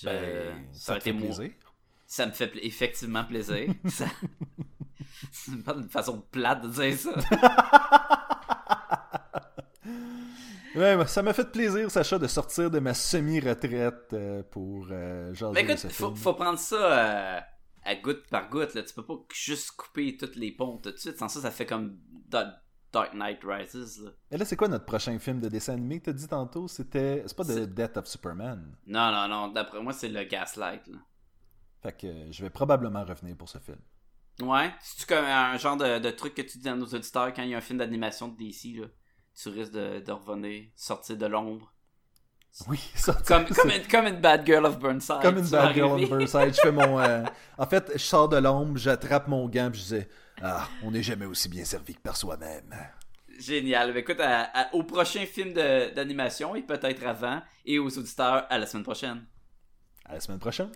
Je- Ben, ça, te fait moi. plaisir. Ça me fait pla- effectivement plaisir. ça... C'est pas une façon plate de dire ça. Ouais, ben, ça m'a fait plaisir, Sacha, de sortir de ma semi-retraite euh, pour euh, Mais de écoute, faut, faut prendre ça euh, à goutte par goutte. Là. Tu peux pas juste couper toutes les ponts tout de suite. Sans ça, ça fait comme Dark Knight Rises. Là. Et là, c'est quoi notre prochain film de dessin animé que t'as dit tantôt? C'était... C'est pas The Death of Superman. Non, non, non. D'après moi, c'est le Gaslight. Là. Fait que euh, je vais probablement revenir pour ce film. Ouais. C'est-tu comme un genre de, de truc que tu dis à nos auditeurs quand il y a un film d'animation de DC? Là? Tu risques de, de revenir, sortir de l'ombre. Oui, ça, Comme, comme, une, comme une bad girl of Burnside. comme une bad girl arriver. Burnside. Je fais mon... euh, En fait, je sors de l'ombre, j'attrape mon gant, puis je disais... Ah, on n'est jamais aussi bien servi que par soi-même. Génial. Ben, écoute, à- à- au prochain film d'animation et peut-être avant, et aux auditeurs, à la semaine prochaine. À la semaine prochaine.